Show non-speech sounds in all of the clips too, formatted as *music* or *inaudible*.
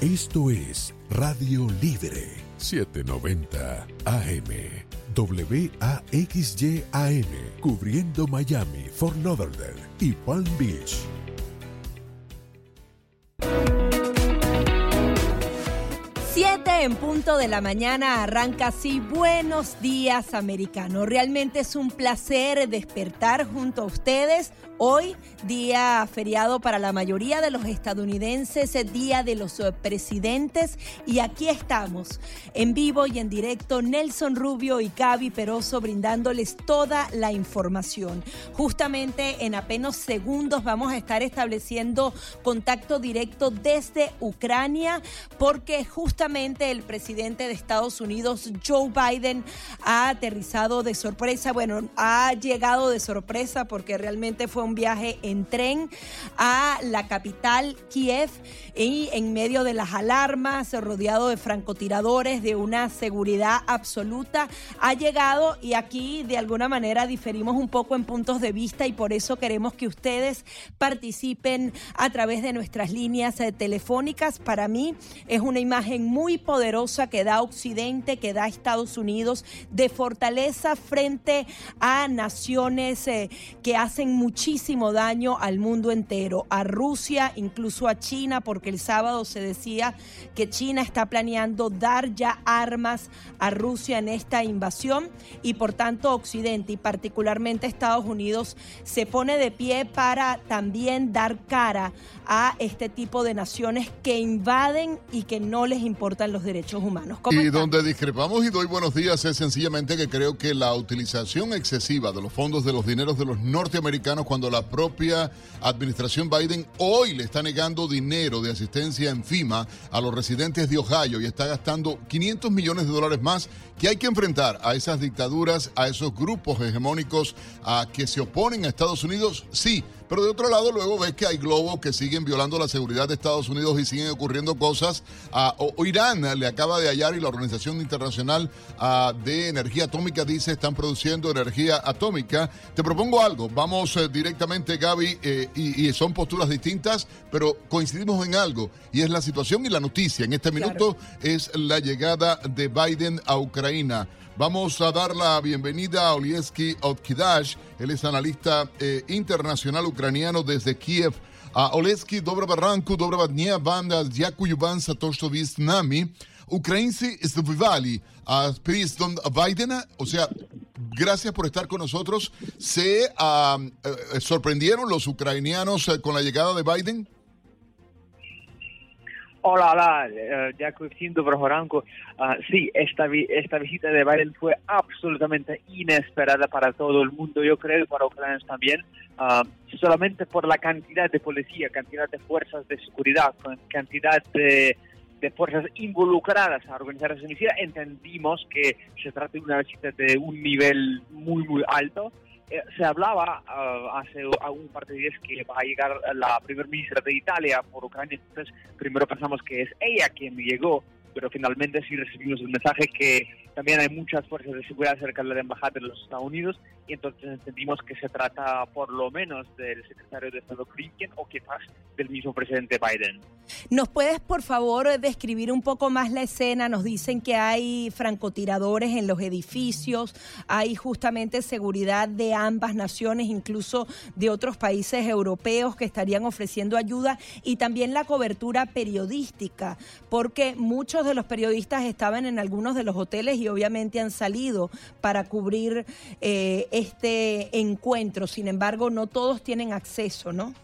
Esto es Radio Libre 790 AM. WAXYAM, cubriendo Miami, Fort Lauderdale y Palm Beach. En punto de la mañana arranca así. Buenos días, americano. Realmente es un placer despertar junto a ustedes Hoy, día feriado para la mayoría de los estadounidenses, día de los eh, presidentes, y aquí estamos, en vivo y en directo, Nelson Rubio y Gaby Peroso brindándoles toda la información. Justamente en apenas segundos vamos a estar estableciendo contacto directo desde Ucrania, porque justamente el presidente de Estados Unidos, Joe Biden, ha aterrizado de sorpresa, bueno, ha llegado de sorpresa porque realmente fue un viaje en tren a la capital Kiev y en medio de las alarmas, rodeado de francotiradores, de una seguridad absoluta, ha llegado y aquí de alguna manera diferimos un poco en puntos de vista y por eso queremos que ustedes participen a través de nuestras líneas eh, telefónicas. Para mí es una imagen muy poderosa que da Occidente, que da Estados Unidos de fortaleza frente a naciones eh, que hacen muchísimo daño al mundo entero, a Rusia, incluso a China, porque el sábado se decía que China está planeando dar ya armas a Rusia en esta invasión y por tanto Occidente y particularmente Estados Unidos se pone de pie para también dar cara a este tipo de naciones que invaden y que no les los derechos humanos. Y donde discrepamos y doy buenos días es sencillamente que creo que la utilización excesiva de los fondos de los dineros de los norteamericanos cuando la propia administración Biden hoy le está negando dinero de asistencia en FIMA a los residentes de Ohio y está gastando 500 millones de dólares más que hay que enfrentar a esas dictaduras, a esos grupos hegemónicos a que se oponen a Estados Unidos, sí pero de otro lado, luego ves que hay globos que siguen violando la seguridad de Estados Unidos y siguen ocurriendo cosas. Ah, o, Irán le acaba de hallar y la Organización Internacional de Energía Atómica dice están produciendo energía atómica. Te propongo algo. Vamos eh, directamente, Gaby, eh, y, son posturas distintas, pero coincidimos en algo. Y es la situación y la noticia. En este minuto es la llegada de Biden a Ucrania. Vamos a dar la bienvenida a Olieski Otkidash. Él es analista eh, internacional ucraniano desde Kiev. A Oleski, dobra ranku, dobra dnia, banda, дякую вам за то, що ви з нами. Українці здобували a Don Biden, o sea, gracias por estar con nosotros. ¿Se uh, sorprendieron los ucranianos con la llegada de Biden? Hola, hola, uh, Jacob Sindo Uh, sí, esta, vi esta visita de Biden fue absolutamente inesperada para todo el mundo, yo creo, para Ucrania también, ah, solamente por la cantidad de policía, cantidad de fuerzas de seguridad, cantidad de, fuerzas involucradas a organizar esa visita, entendimos que se trata de una visita de un nivel muy, muy alto. Eh, se hablaba uh, hace un par de días que va a llegar la primer ministra de Italia por Ucrania, entonces primero pensamos que es ella quien llegó, pero finalmente sí recibimos el mensaje que también hay muchas fuerzas de seguridad cerca de la embajada de los Estados Unidos entonces entendimos que se trata por lo menos del secretario de Estado Blinken o quizás del mismo presidente Biden. ¿Nos puedes por favor describir un poco más la escena? Nos dicen que hay francotiradores en los edificios, hay justamente seguridad de ambas naciones, incluso de otros países europeos que estarían ofreciendo ayuda y también la cobertura periodística, porque muchos de los periodistas estaban en algunos de los hoteles y obviamente han salido para cubrir eh, este encuentro. Sin embargo, no todos tienen acceso, ¿no?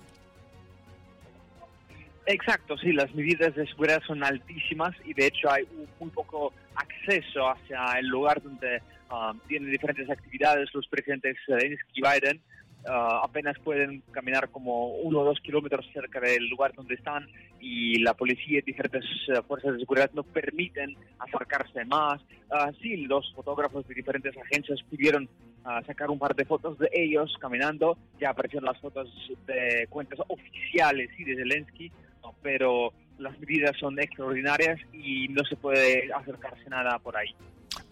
Exacto, sí, las medidas de seguridad son altísimas y de hecho hay muy poco acceso hacia el lugar donde um, tienen diferentes actividades los presidentes Zelensky y Biden. Uh, apenas pueden caminar como uno o dos kilómetros cerca del lugar donde están y la policía y diferentes uh, fuerzas de seguridad no permiten acercarse más. Uh, sí, los fotógrafos de diferentes agencias pudieron sacar un par de fotos de ellos caminando. Ya aparecieron las fotos de cuentas oficiales y de Zelensky, pero las medidas son extraordinarias y no se puede acercarse nada por ahí.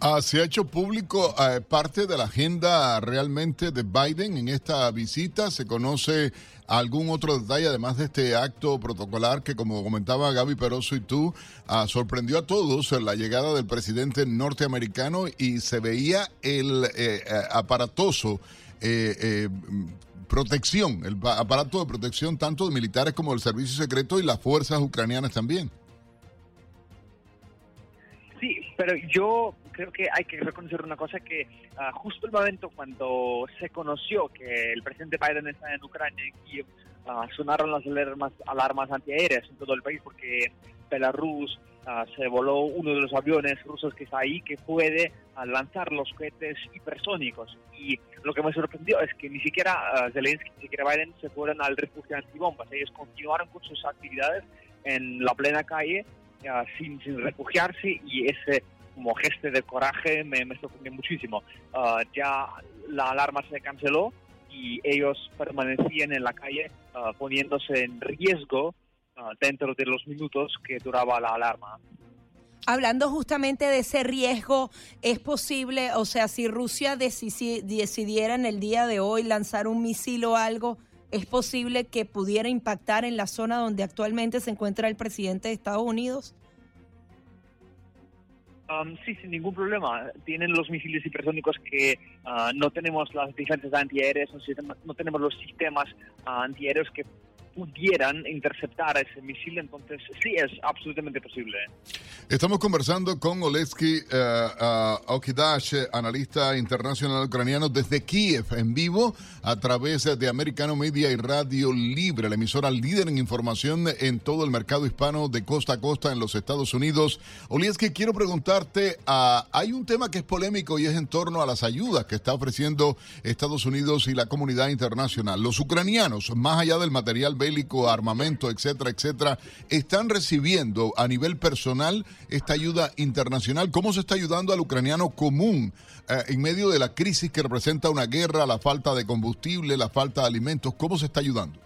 Ah, se ha hecho público eh, parte de la agenda realmente de Biden en esta visita. ¿Se conoce algún otro detalle además de este acto protocolar que, como comentaba Gaby Peroso y tú, ah, sorprendió a todos la llegada del presidente norteamericano y se veía el eh, eh, aparatoso protección, el aparato de protección tanto de militares como del servicio secreto y las fuerzas ucranianas también. Sí, pero yo creo que hay que reconocer una cosa que uh, justo el momento cuando se conoció que el presidente Biden está en Ucrania y uh, sonaron las alarmas, alarmas antiaéreas en todo el país porque Belarus uh, se voló uno de los aviones rusos que está ahí que puede lanzar los cohetes hipersónicos. Y lo que me sorprendió es que ni siquiera Zelensky ni siquiera Biden se fueron al refugio antibombas. Ellos continuaron con sus actividades en la plena calle sin, sin, refugiarse y ese como gesto de coraje me, me sorprendió muchísimo. Ah, ya la alarma se canceló y ellos permanecían en la calle ah, poniéndose en riesgo ah, dentro de los minutos que duraba la alarma. Hablando justamente de ese riesgo, ¿es posible, o sea, si Rusia decidiera en el día de hoy lanzar un misil o algo, ¿es posible que pudiera impactar en la zona donde actualmente se encuentra el presidente de Estados Unidos? Um, sí, sin ningún problema. Tienen los misiles hipersónicos que uh, no tenemos las defensas antiaéreas, no tenemos los sistemas uh, antiaéreos que pudieran interceptar ese misil, entonces sí es absolutamente posible. Estamos conversando con Oleski uh, Okidash, analista internacional ucraniano desde Kiev, en vivo a través de Americano Media y Radio Libre, la emisora líder en información en todo el mercado hispano de costa a costa en los Estados Unidos. Oleski, quiero preguntarte, uh, hay un tema que es polémico y es en torno a las ayudas que está ofreciendo Estados Unidos y la comunidad internacional. Los ucranianos, más allá del material bélico, armamento, etcétera, etcétera, están recibiendo a nivel personal esta ayuda internacional. ¿Cómo se está ayudando al ucraniano común eh, en medio de la crisis que representa una guerra, la falta de combustible, la falta de alimentos? ¿Cómo se está ayudando?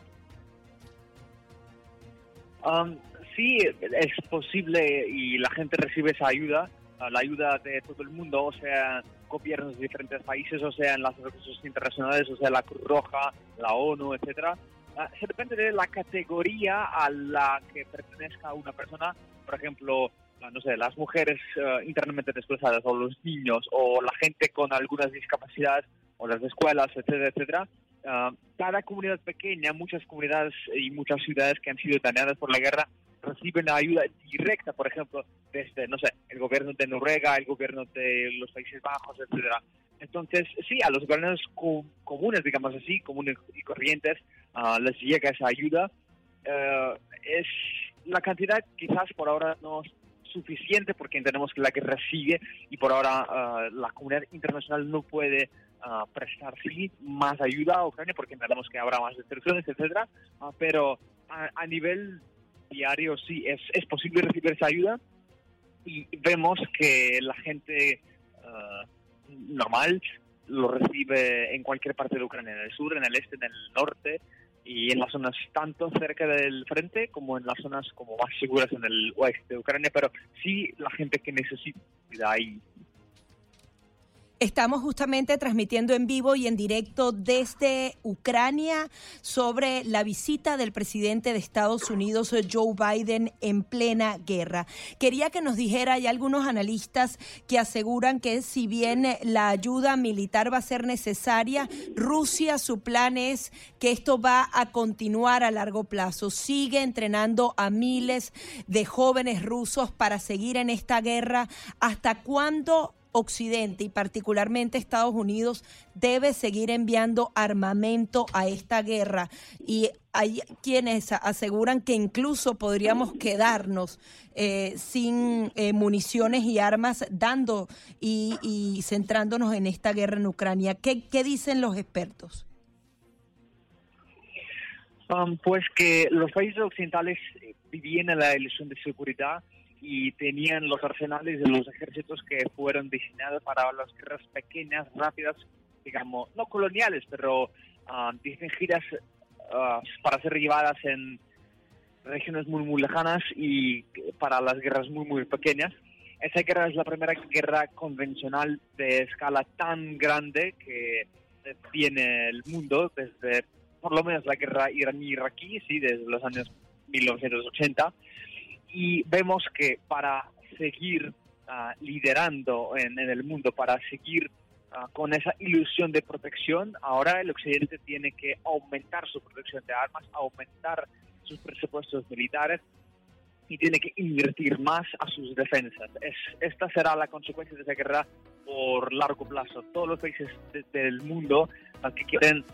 Um, sí, es posible y la gente recibe esa ayuda, uh, la ayuda de todo el mundo, o sea, gobiernos de diferentes países, o sea, en las recursos internacionales, o sea, la Cruz Roja, la ONU, etcétera. Ah, se depende de la categoría a la que pertenezca una persona. Por ejemplo, ah, no sé, las mujeres ah, internamente desplazadas o los niños o la gente con algunas discapacidades o las escuelas, etcétera, etcétera. cada comunidad pequeña, muchas comunidades y muchas ciudades que han sido dañadas por la guerra reciben ayuda directa, por ejemplo, desde, no sé, el gobierno de Noruega, el gobierno de los Países Bajos, etcétera. Entonces, sí, a los ucranianos comunes, digamos así, comunes y corrientes, uh, les llega esa ayuda. Uh, es la cantidad quizás por ahora no es suficiente porque entendemos que la guerra sigue y por ahora uh, la comunidad internacional no puede prestar sí, más ayuda a Ucrania porque entendemos que habrá más destrucciones, etcétera. pero a, a, nivel diario sí es, es posible recibir esa ayuda y vemos que la gente normal lo recibe en cualquier parte de Ucrania, en el sur, en el este, en el norte y en las zonas tanto cerca del frente como en las zonas como más seguras en el oeste de Ucrania, pero sí la gente que necesita ahí Estamos justamente transmitiendo en vivo y en directo desde Ucrania sobre la visita del presidente de Estados Unidos, Joe Biden, en plena guerra. Quería que nos dijera, hay algunos analistas que aseguran que si bien la ayuda militar va a ser necesaria, Rusia su plan es que esto va a continuar a largo plazo. Sigue entrenando a miles de jóvenes rusos para seguir en esta guerra. ¿Hasta cuándo Occidente y particularmente Estados Unidos debe seguir enviando armamento a esta guerra y hay quienes aseguran que incluso podríamos quedarnos eh, sin eh, municiones y armas dando y, centrándonos en esta guerra en Ucrania. ¿Qué, dicen los expertos? Um, pues que los países occidentales vivían en la ilusión de seguridad y tenían los arsenales de los ejércitos que fueron diseñados para las guerras pequeñas, rápidas, digamos, no coloniales, pero uh, giras ah, para ser llevadas en regiones muy, muy lejanas y para las guerras muy, muy pequeñas. esa guerra es la primera guerra convencional de escala tan grande que tiene el mundo desde por lo menos la guerra iraní-iraquí, sí, desde los años 1980, y vemos que para seguir ah, liderando en, el mundo, para seguir ah, con esa ilusión de protección, ahora el Occidente tiene que aumentar su protección de armas, aumentar sus presupuestos militares y tiene que invertir más a sus defensas. Es, esta será la consecuencia de esa guerra por largo plazo. Todos los países del mundo que quieren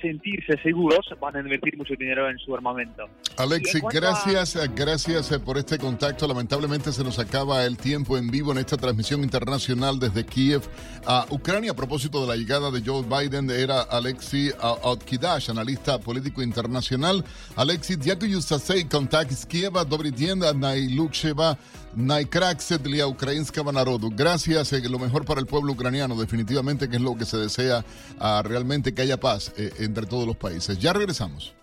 sentirse seguros, van a invertir mucho dinero en su armamento. Alexis, gracias, gracias eh, por este contacto. Lamentablemente se nos acaba el tiempo en vivo en esta transmisión internacional desde Kiev a Ucrania. A propósito de la llegada de Joe Biden, era Alexis Otkidash, analista político internacional. Alexis, дякую за цей контакт з Києва. Добрий день, найлучшего для украинского народу. Gracias, eh, lo mejor para el pueblo ucraniano, definitivamente que es lo que se desea, uh, realmente que haya paz eh, entre todos los países. Ya regresamos.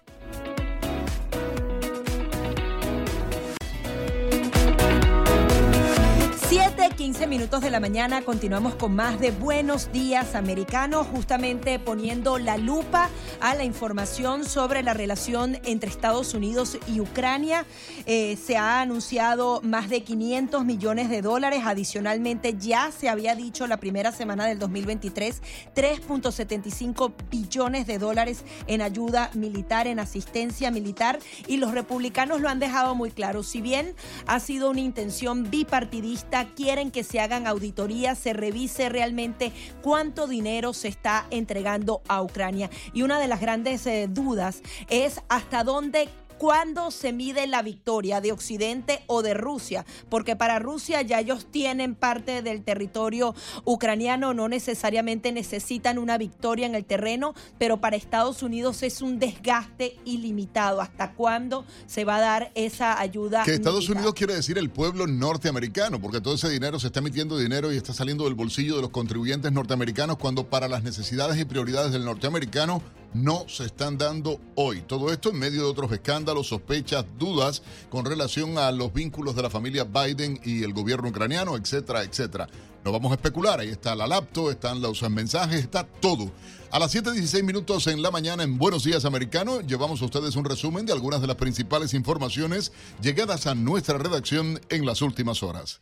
15 minutos de la mañana continuamos con más de Buenos Días Americanos, justamente poniendo la lupa a la información sobre la relación entre Estados Unidos y Ucrania. Eh, se ha anunciado más de 500 millones de dólares. Adicionalmente, ya se había dicho la primera semana del 2023, 3.75 billones de dólares en ayuda militar, en asistencia militar. Y los republicanos lo han dejado muy claro. Si bien ha sido una intención bipartidista, quieren que se hagan auditorías, se revise realmente cuánto dinero se está entregando a Ucrania. Y una de las grandes eh, dudas es hasta dónde ¿Cuándo se mide la victoria de Occidente o de Rusia? Porque para Rusia ya ellos tienen parte del territorio ucraniano, no necesariamente necesitan una victoria en el terreno, pero para Estados Unidos es un desgaste ilimitado. ¿Hasta cuándo se va a dar esa ayuda? Que Estados Unidos quiere decir el pueblo norteamericano, porque todo ese dinero se está metiendo dinero y está saliendo del bolsillo de los contribuyentes norteamericanos cuando para las necesidades y prioridades del norteamericano no se están dando hoy. Todo esto en medio de otros escándalos, sospechas, dudas con relación a los vínculos de la familia Biden y el gobierno ucraniano, etcétera, etcétera. No vamos a especular, ahí está la laptop, están los mensajes, está todo. A las 7.16 minutos en la mañana en Buenos Días Americano llevamos a ustedes un resumen de algunas de las principales informaciones llegadas a nuestra redacción en las últimas horas.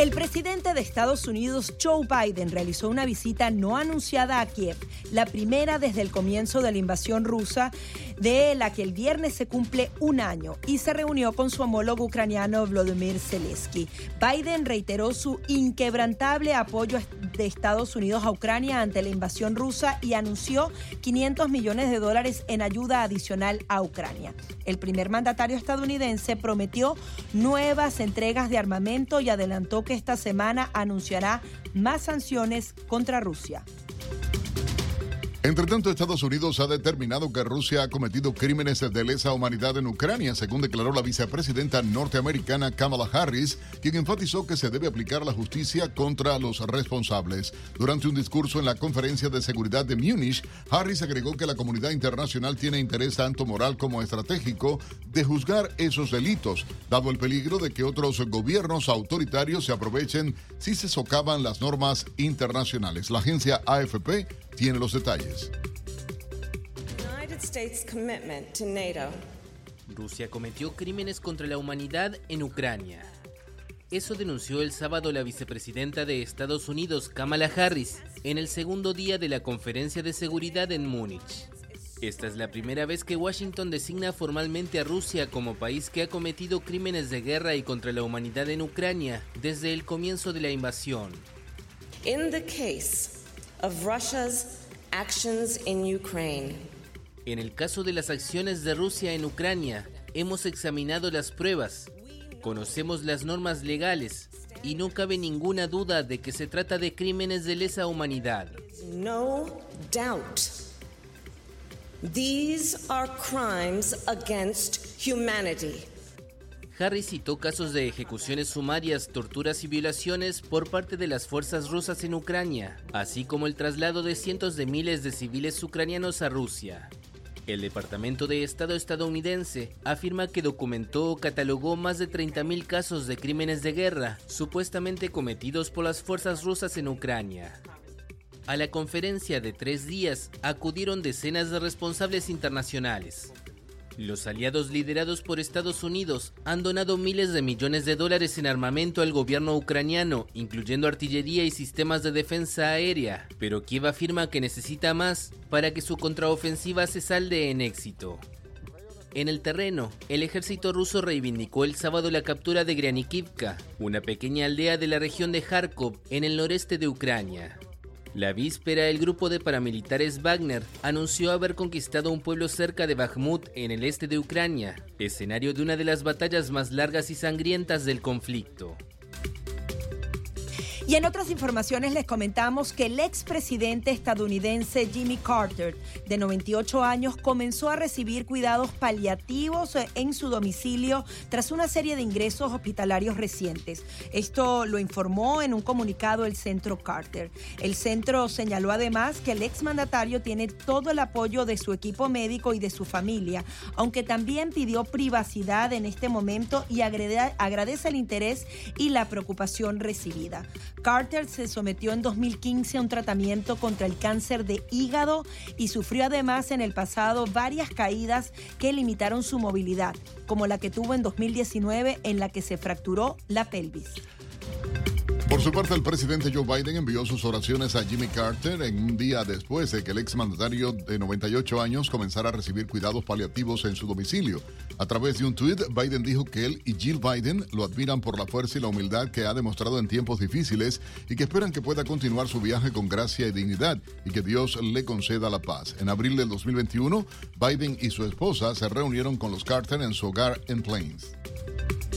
El presidente de Estados Unidos, Joe Biden, realizó una visita no anunciada a Kiev, la primera desde el comienzo de la invasión rusa, de la que el viernes se cumple un año, y se reunió con su homólogo ucraniano Vladimir Zelensky. Biden reiteró su inquebrantable apoyo de Estados Unidos a Ucrania ante la invasión rusa y anunció 500 millones de dólares en ayuda adicional a Ucrania. El primer mandatario estadounidense prometió nuevas entregas de armamento y adelantó que esta semana anunciará más sanciones contra Rusia. Entre tanto, Estados Unidos ha determinado que Rusia ha cometido crímenes de lesa humanidad en Ucrania, según declaró la vicepresidenta norteamericana Kamala Harris, quien enfatizó que se debe aplicar la justicia contra los responsables. Durante un discurso en la Conferencia de Seguridad de Múnich, Harris agregó que la comunidad internacional tiene interés tanto moral como estratégico de juzgar esos delitos, dado el peligro de que otros gobiernos autoritarios se aprovechen si se socavan las normas internacionales. La agencia AFP tiene los detalles. Rusia cometió crímenes contra la humanidad en Ucrania. Eso denunció el sábado la vicepresidenta de Estados Unidos, Kamala Harris, en el segundo día de la conferencia de seguridad en Múnich. Esta es la primera vez que Washington designa formalmente a Rusia como país que ha cometido crímenes de guerra y contra la humanidad en Ucrania desde el comienzo de la invasión. In the case of Russia's actions in Ukraine. En el caso de las acciones de Rusia en Ucrania, hemos examinado las pruebas, conocemos las normas legales y no cabe ninguna duda de que se trata de crímenes de lesa humanidad. No doubt. These are crimes against humanity. Harry citó casos de ejecuciones sumarias, torturas y violaciones por parte de las fuerzas rusas en Ucrania, así como el traslado de cientos de miles de civiles ucranianos a Rusia. El Departamento de Estado estadounidense afirma que documentó o catalogó más de 30.000 casos de crímenes de guerra supuestamente cometidos por las fuerzas rusas en Ucrania. A la conferencia de tres días acudieron decenas de responsables internacionales, los aliados liderados por Estados Unidos han donado miles de millones de dólares en armamento al gobierno ucraniano, incluyendo artillería y sistemas de defensa aérea, pero Kiev afirma que necesita más para que su contraofensiva se salde en éxito. En el terreno, el ejército ruso reivindicó el sábado la captura de Grianikivka, una pequeña aldea de la región de Kharkov, en el noreste de Ucrania. La víspera, el grupo de paramilitares Wagner anunció haber conquistado un pueblo cerca de Bakhmut, en el este de Ucrania, escenario de una de las batallas más largas y sangrientas del conflicto. Y en otras informaciones les comentamos que el expresidente estadounidense Jimmy Carter, de 98 años, comenzó a recibir cuidados paliativos en su domicilio tras una serie de ingresos hospitalarios recientes. Esto lo informó en un comunicado el centro Carter. El centro señaló además que el exmandatario tiene todo el apoyo de su equipo médico y de su familia, aunque también pidió privacidad en este momento y agradece el interés y la preocupación recibida. Carter se sometió en 2015 a un tratamiento contra el cáncer de hígado y sufrió además en el pasado varias caídas que limitaron su movilidad, como la que tuvo en 2019 en la que se fracturó la pelvis. Por su parte, el presidente Joe Biden envió sus oraciones a Jimmy Carter en un día después de que el exmandatario de 98 años comenzara a recibir cuidados paliativos en su domicilio. A través de un tuit, Biden dijo que él y Jill Biden lo admiran por la fuerza y la humildad que ha demostrado en tiempos difíciles y que esperan que pueda continuar su viaje con gracia y dignidad y que Dios le conceda la paz. En abril del 2021, Biden y su esposa se reunieron con los Carter en su hogar en Plains.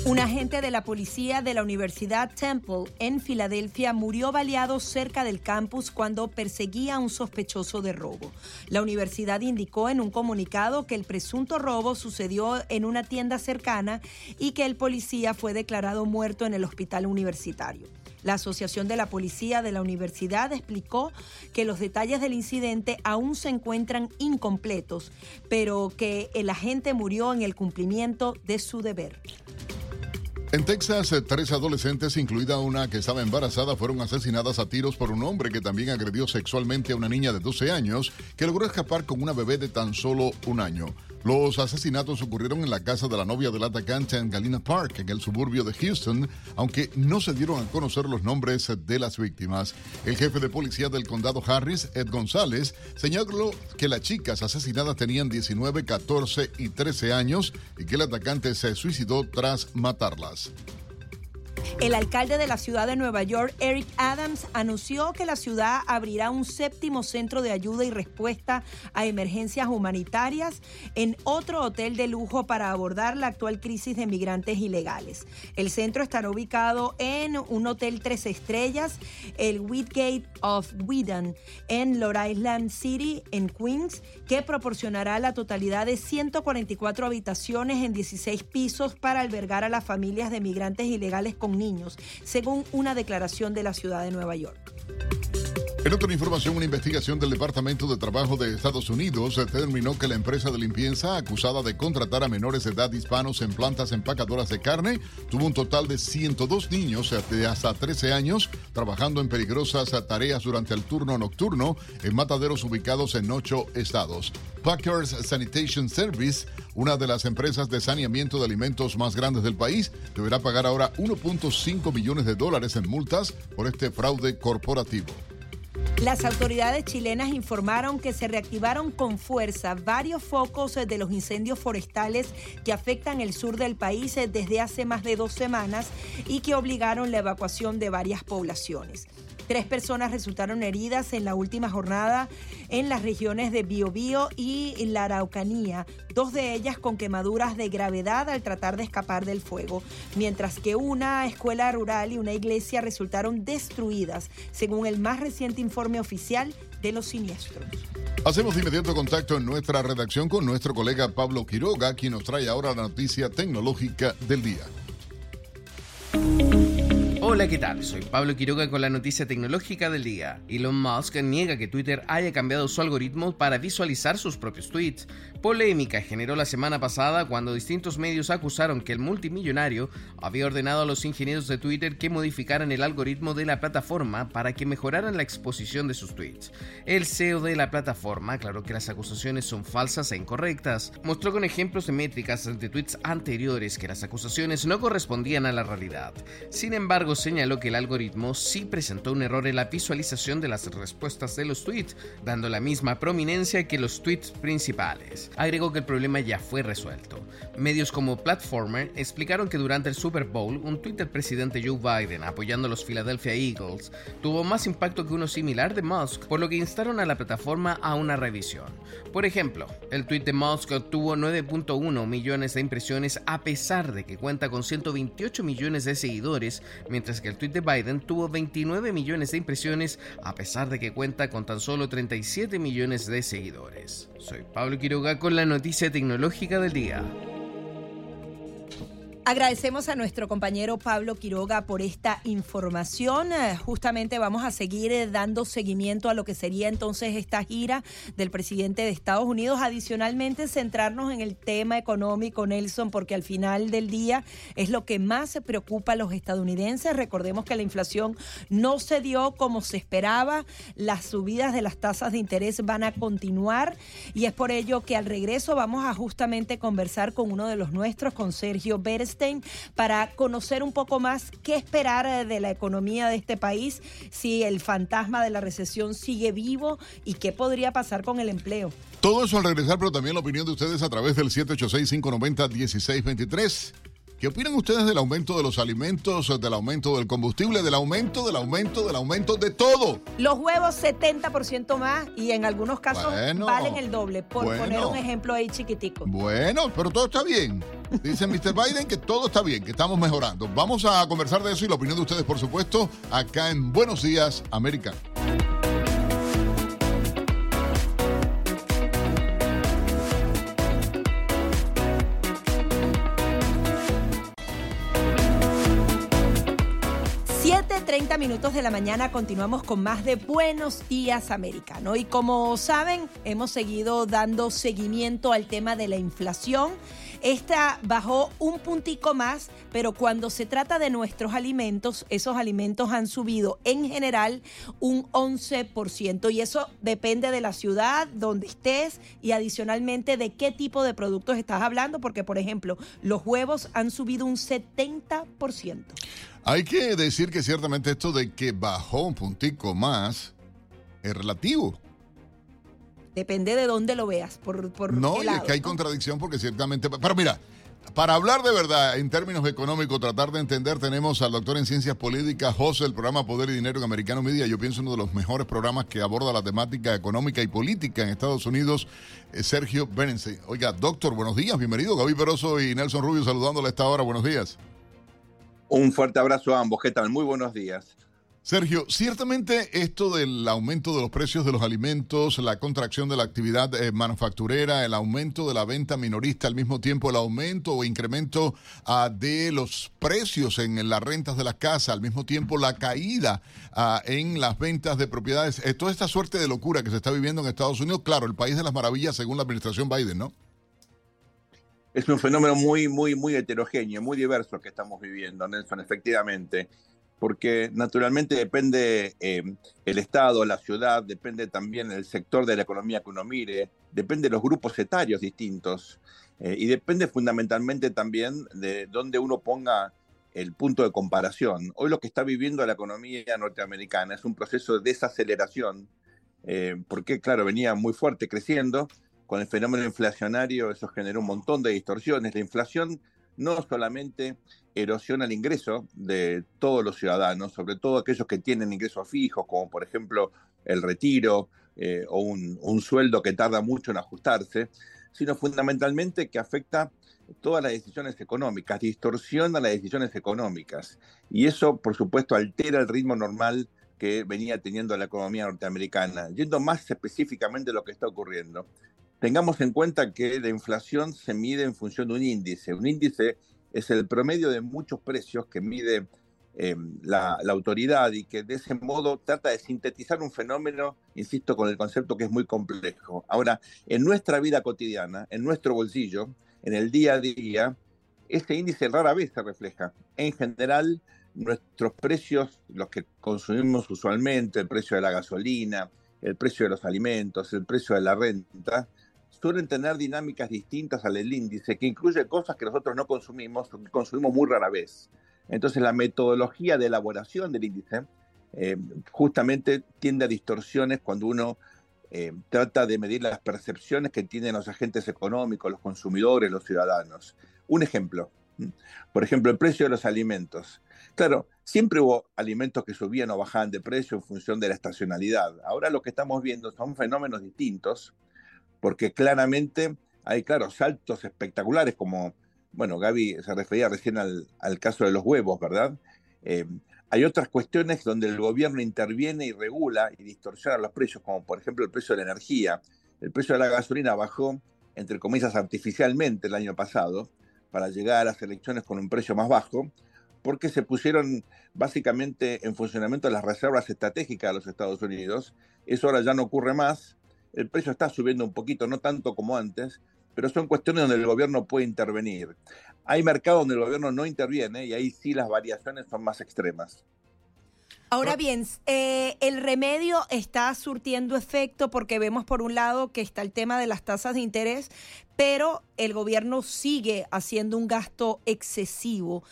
Un agente de la policía de la Universidad Temple en Filadelfia murió baleado cerca del campus cuando perseguía a un sospechoso de robo. La universidad indicó en un comunicado que el presunto robo sucedió en una tienda cercana y que el policía fue declarado muerto en el hospital universitario. La Asociación de la Policía de la Universidad explicó que los detalles del incidente aún se encuentran incompletos, pero que el agente murió en el cumplimiento de su deber. En Texas, eh, tres adolescentes, incluida una que estaba embarazada, fueron asesinadas a tiros por un hombre que también agredió sexualmente a una niña de 12 años que logró escapar con una bebé de tan solo un año. Los asesinatos ocurrieron en la casa de la novia del atacante en Galena Park, en el suburbio de Houston, aunque no se dieron a conocer los nombres de las víctimas. El jefe de policía del condado Harris, Ed González, señaló que las chicas asesinadas tenían 19, 14 y 13 años y que el atacante se suicidó tras matarlas. El alcalde de la ciudad de Nueva York, Eric Adams, anunció que la ciudad abrirá un séptimo centro de ayuda y respuesta a emergencias humanitarias en otro hotel de lujo para abordar la actual crisis de migrantes ilegales. El centro estará ubicado en un hotel tres estrellas, el Whitgate of Whedon, en Long Island City, en Queens, que proporcionará la totalidad de 144 habitaciones en 16 pisos para albergar a las familias de migrantes ilegales con niños, según una declaración de la ciudad de Nueva York. En otra información, una investigación del Departamento de Trabajo de Estados Unidos determinó que la empresa de limpieza acusada de contratar a menores de edad hispanos en plantas empacadoras de carne tuvo un total de 102 niños de hasta 13 años trabajando en peligrosas tareas durante el turno nocturno en mataderos ubicados en ocho estados. Packers Sanitation Service, una de las empresas de saneamiento de alimentos más grandes del país, deberá pagar ahora 1.5 millones de dólares en multas por este fraude corporativo. Las autoridades chilenas informaron que se reactivaron con fuerza varios focos de los incendios forestales que afectan el sur del país desde hace más de dos semanas y que obligaron la evacuación de varias poblaciones. Tres personas resultaron heridas en la última jornada en las regiones de Biobío y la Araucanía, dos de ellas con quemaduras de gravedad al tratar de escapar del fuego, mientras que una escuela rural y una iglesia resultaron destruidas, según el más reciente informe oficial de los siniestros. Hacemos inmediato contacto en nuestra redacción con nuestro colega Pablo Quiroga, quien nos trae ahora la noticia tecnológica del día. Hola, ¿qué tal? Soy Pablo Quiroga con la noticia tecnológica del día. Elon Musk niega que Twitter haya cambiado su algoritmo para visualizar sus propios tweets. Polémica generó la semana pasada cuando distintos medios acusaron que el multimillonario había ordenado a los ingenieros de Twitter que modificaran el algoritmo de la plataforma para que mejoraran la exposición de sus tweets. El CEO de la plataforma aclaró que las acusaciones son falsas e incorrectas. Mostró con ejemplos de métricas de tweets anteriores que las acusaciones no correspondían a la realidad. Sin embargo, señaló que el algoritmo sí presentó un error en la visualización de las respuestas de los tweets, dando la misma prominencia que los tweets principales. Agregó que el problema ya fue resuelto. Medios como Platformer explicaron que durante el Super Bowl, un tweet del presidente Joe Biden apoyando a los Philadelphia Eagles tuvo más impacto que uno similar de Musk, por lo que instaron a la plataforma a una revisión. Por ejemplo, el tweet de Musk tuvo 9.1 millones de impresiones a pesar de que cuenta con 128 millones de seguidores, mientras que el tweet de Biden tuvo 29 millones de impresiones a pesar de que cuenta con tan solo 37 millones de seguidores. Soy Pablo Quiroga con la noticia tecnológica del día. Agradecemos a nuestro compañero Pablo Quiroga por esta información. Eh, justamente vamos a seguir eh, dando seguimiento a lo que sería entonces esta gira del presidente de Estados Unidos. Adicionalmente, centrarnos en el tema económico, Nelson, porque al final del día es lo que más se preocupa a los estadounidenses. Recordemos que la inflación no se dio como se esperaba. Las subidas de las tasas de interés van a continuar y es por ello que al regreso vamos a justamente conversar con uno de los nuestros, con Sergio Para conocer un poco más qué esperar eh, de la economía de este país, si el fantasma de la recesión sigue vivo y qué podría pasar con el empleo. Todo eso al regresar, pero también la opinión de ustedes a través del 786-590-1623. ¿Qué opinan ustedes del aumento de los alimentos, del aumento del combustible, del aumento, del aumento, del aumento de todo? Los huevos 70% más y en algunos casos valen el doble, por poner un ejemplo ahí chiquitico. Bueno, pero todo está bien. Dice Mr. *laughs* Biden que todo está bien, que estamos mejorando. Vamos a conversar de eso y la opinión de ustedes, por supuesto, acá en Buenos Días, América. Minutos de la mañana continuamos con más de Buenos Días Americano. Y como saben, hemos seguido dando seguimiento al tema de la inflación. Esta bajó un puntico más, pero cuando se trata de nuestros alimentos, esos alimentos han subido en general un 11%. Y eso depende de la ciudad donde estés y adicionalmente de qué tipo de productos estás hablando, porque por ejemplo, los huevos han subido un 70%. Hay que decir que ciertamente esto de que bajó un puntico más es relativo. Depende de dónde lo veas. Por, por no, y es que hay contradicción porque ciertamente... Pero mira, para hablar de verdad en términos económicos, tratar de entender, tenemos al doctor en ciencias políticas, José, el programa Poder y Dinero en Americano Media. Yo pienso uno de los mejores programas que aborda la temática económica y política en Estados Unidos, eh, Sergio Berense. Oiga, doctor, buenos días, bienvenido. Gaby Peroso y Nelson Rubio saludándole a esta hora. Buenos días. Un fuerte abrazo a ambos. ¿Qué tal? Muy buenos días. Sergio, ciertamente esto del aumento de los precios de los alimentos, la contracción de la actividad eh, manufacturera, el aumento de la venta minorista, al mismo tiempo el aumento o incremento ah, de los precios en, las rentas de las casas, al mismo tiempo la caída ah, en las ventas de propiedades, eh, toda esta suerte de locura que se está viviendo en Estados Unidos, claro, el país de las maravillas según la administración Biden, ¿no? es un fenómeno muy, muy, muy heterogéneo, muy diverso que estamos viviendo, Nelson, efectivamente, porque naturalmente depende eh, el Estado, la ciudad, depende también el sector de la economía que uno mire, depende de los grupos etarios distintos eh, y depende fundamentalmente también de dónde uno ponga el punto de comparación. Hoy lo que está viviendo la economía norteamericana es un proceso de desaceleración, eh, porque claro, venía muy fuerte creciendo, con el fenómeno inflacionario eso generó un montón de distorsiones. La inflación no solamente erosiona el ingreso de todos los ciudadanos, sobre todo aquellos que tienen ingresos fijos, como por ejemplo el retiro eh, o un, un, sueldo que tarda mucho en ajustarse, sino fundamentalmente que afecta todas las decisiones económicas, distorsiona las decisiones económicas. Y eso, por supuesto, altera el ritmo normal que venía teniendo la economía norteamericana. Yendo más específicamente a lo que está ocurriendo, Tengamos en cuenta que la inflación se mide en función de un índice. Un índice es el promedio de muchos precios que mide eh, la, autoridad y que de ese modo trata de sintetizar un fenómeno, insisto, con el concepto que es muy complejo. Ahora, en nuestra vida cotidiana, en nuestro bolsillo, en el día a día, este índice rara vez se refleja. En general, nuestros precios, los que consumimos usualmente, el precio de la gasolina, el precio de los alimentos, el precio de la renta, suelen tener dinámicas distintas al índice, que incluye cosas que nosotros no consumimos que consumimos muy rara vez. Entonces la metodología de elaboración del índice eh, justamente tiende a distorsiones cuando uno eh, trata de medir las percepciones que tienen los agentes económicos, los consumidores, los ciudadanos. Un ejemplo, por ejemplo, el precio de los alimentos. Claro, siempre hubo alimentos que subían o bajaban de precio en función de la estacionalidad. Ahora lo que estamos viendo son fenómenos distintos, porque claramente hay, claro, saltos espectaculares como bueno, Gaby se refería recién al, caso de los huevos, ¿verdad? Eh, hay otras cuestiones donde el gobierno interviene y regula y distorsiona los precios, como por ejemplo el precio de la energía. El precio de la gasolina bajó, entre comillas, artificialmente el año pasado, para llegar a las elecciones con un precio más bajo, porque se pusieron básicamente en funcionamiento las reservas estratégicas de los Estados Unidos. Eso ahora ya no ocurre más. El precio está subiendo un poquito, no tanto como antes, pero son cuestiones donde el gobierno puede intervenir. Hay mercados donde el gobierno no interviene y ahí sí las variaciones son más extremas. Ahora bien, eh, el remedio está surtiendo efecto porque vemos por un lado que está el tema de las tasas de interés, pero el gobierno sigue haciendo un gasto excesivo.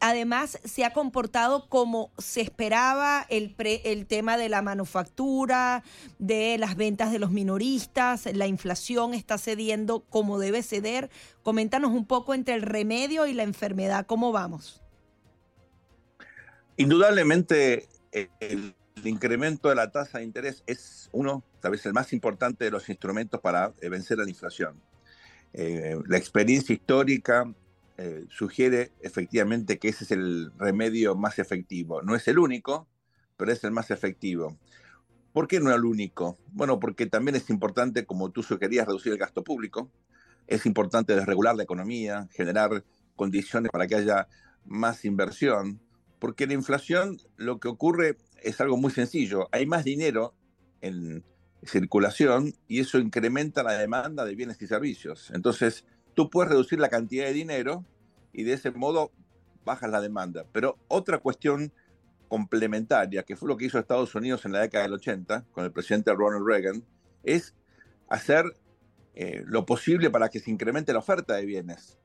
Además, se ha comportado como se esperaba el, el tema de la manufactura, de las ventas de los minoristas, la inflación está cediendo como debe ceder. Coméntanos un poco entre el remedio y la enfermedad, ¿cómo vamos? Indudablemente el, incremento de la tasa de interés es uno, tal vez el más importante de los instrumentos para eh, vencer a la inflación. Eh, la experiencia histórica eh, sugiere efectivamente que ese es el remedio más efectivo. No es el único, pero es el más efectivo. ¿Por qué no el único? Bueno, porque también es importante, como tú sugerías, reducir el gasto público. Es importante desregular la economía, generar condiciones para que haya más inversión porque la inflación lo que ocurre es algo muy sencillo. Hay más dinero en circulación y eso incrementa la demanda de bienes y servicios. Entonces, tú puedes reducir la cantidad de dinero y de ese modo bajas la demanda. Pero otra cuestión complementaria, que fue lo que hizo Estados Unidos en la década del 80 con el presidente Ronald Reagan, es hacer eh, lo posible para que se incremente la oferta de bienes.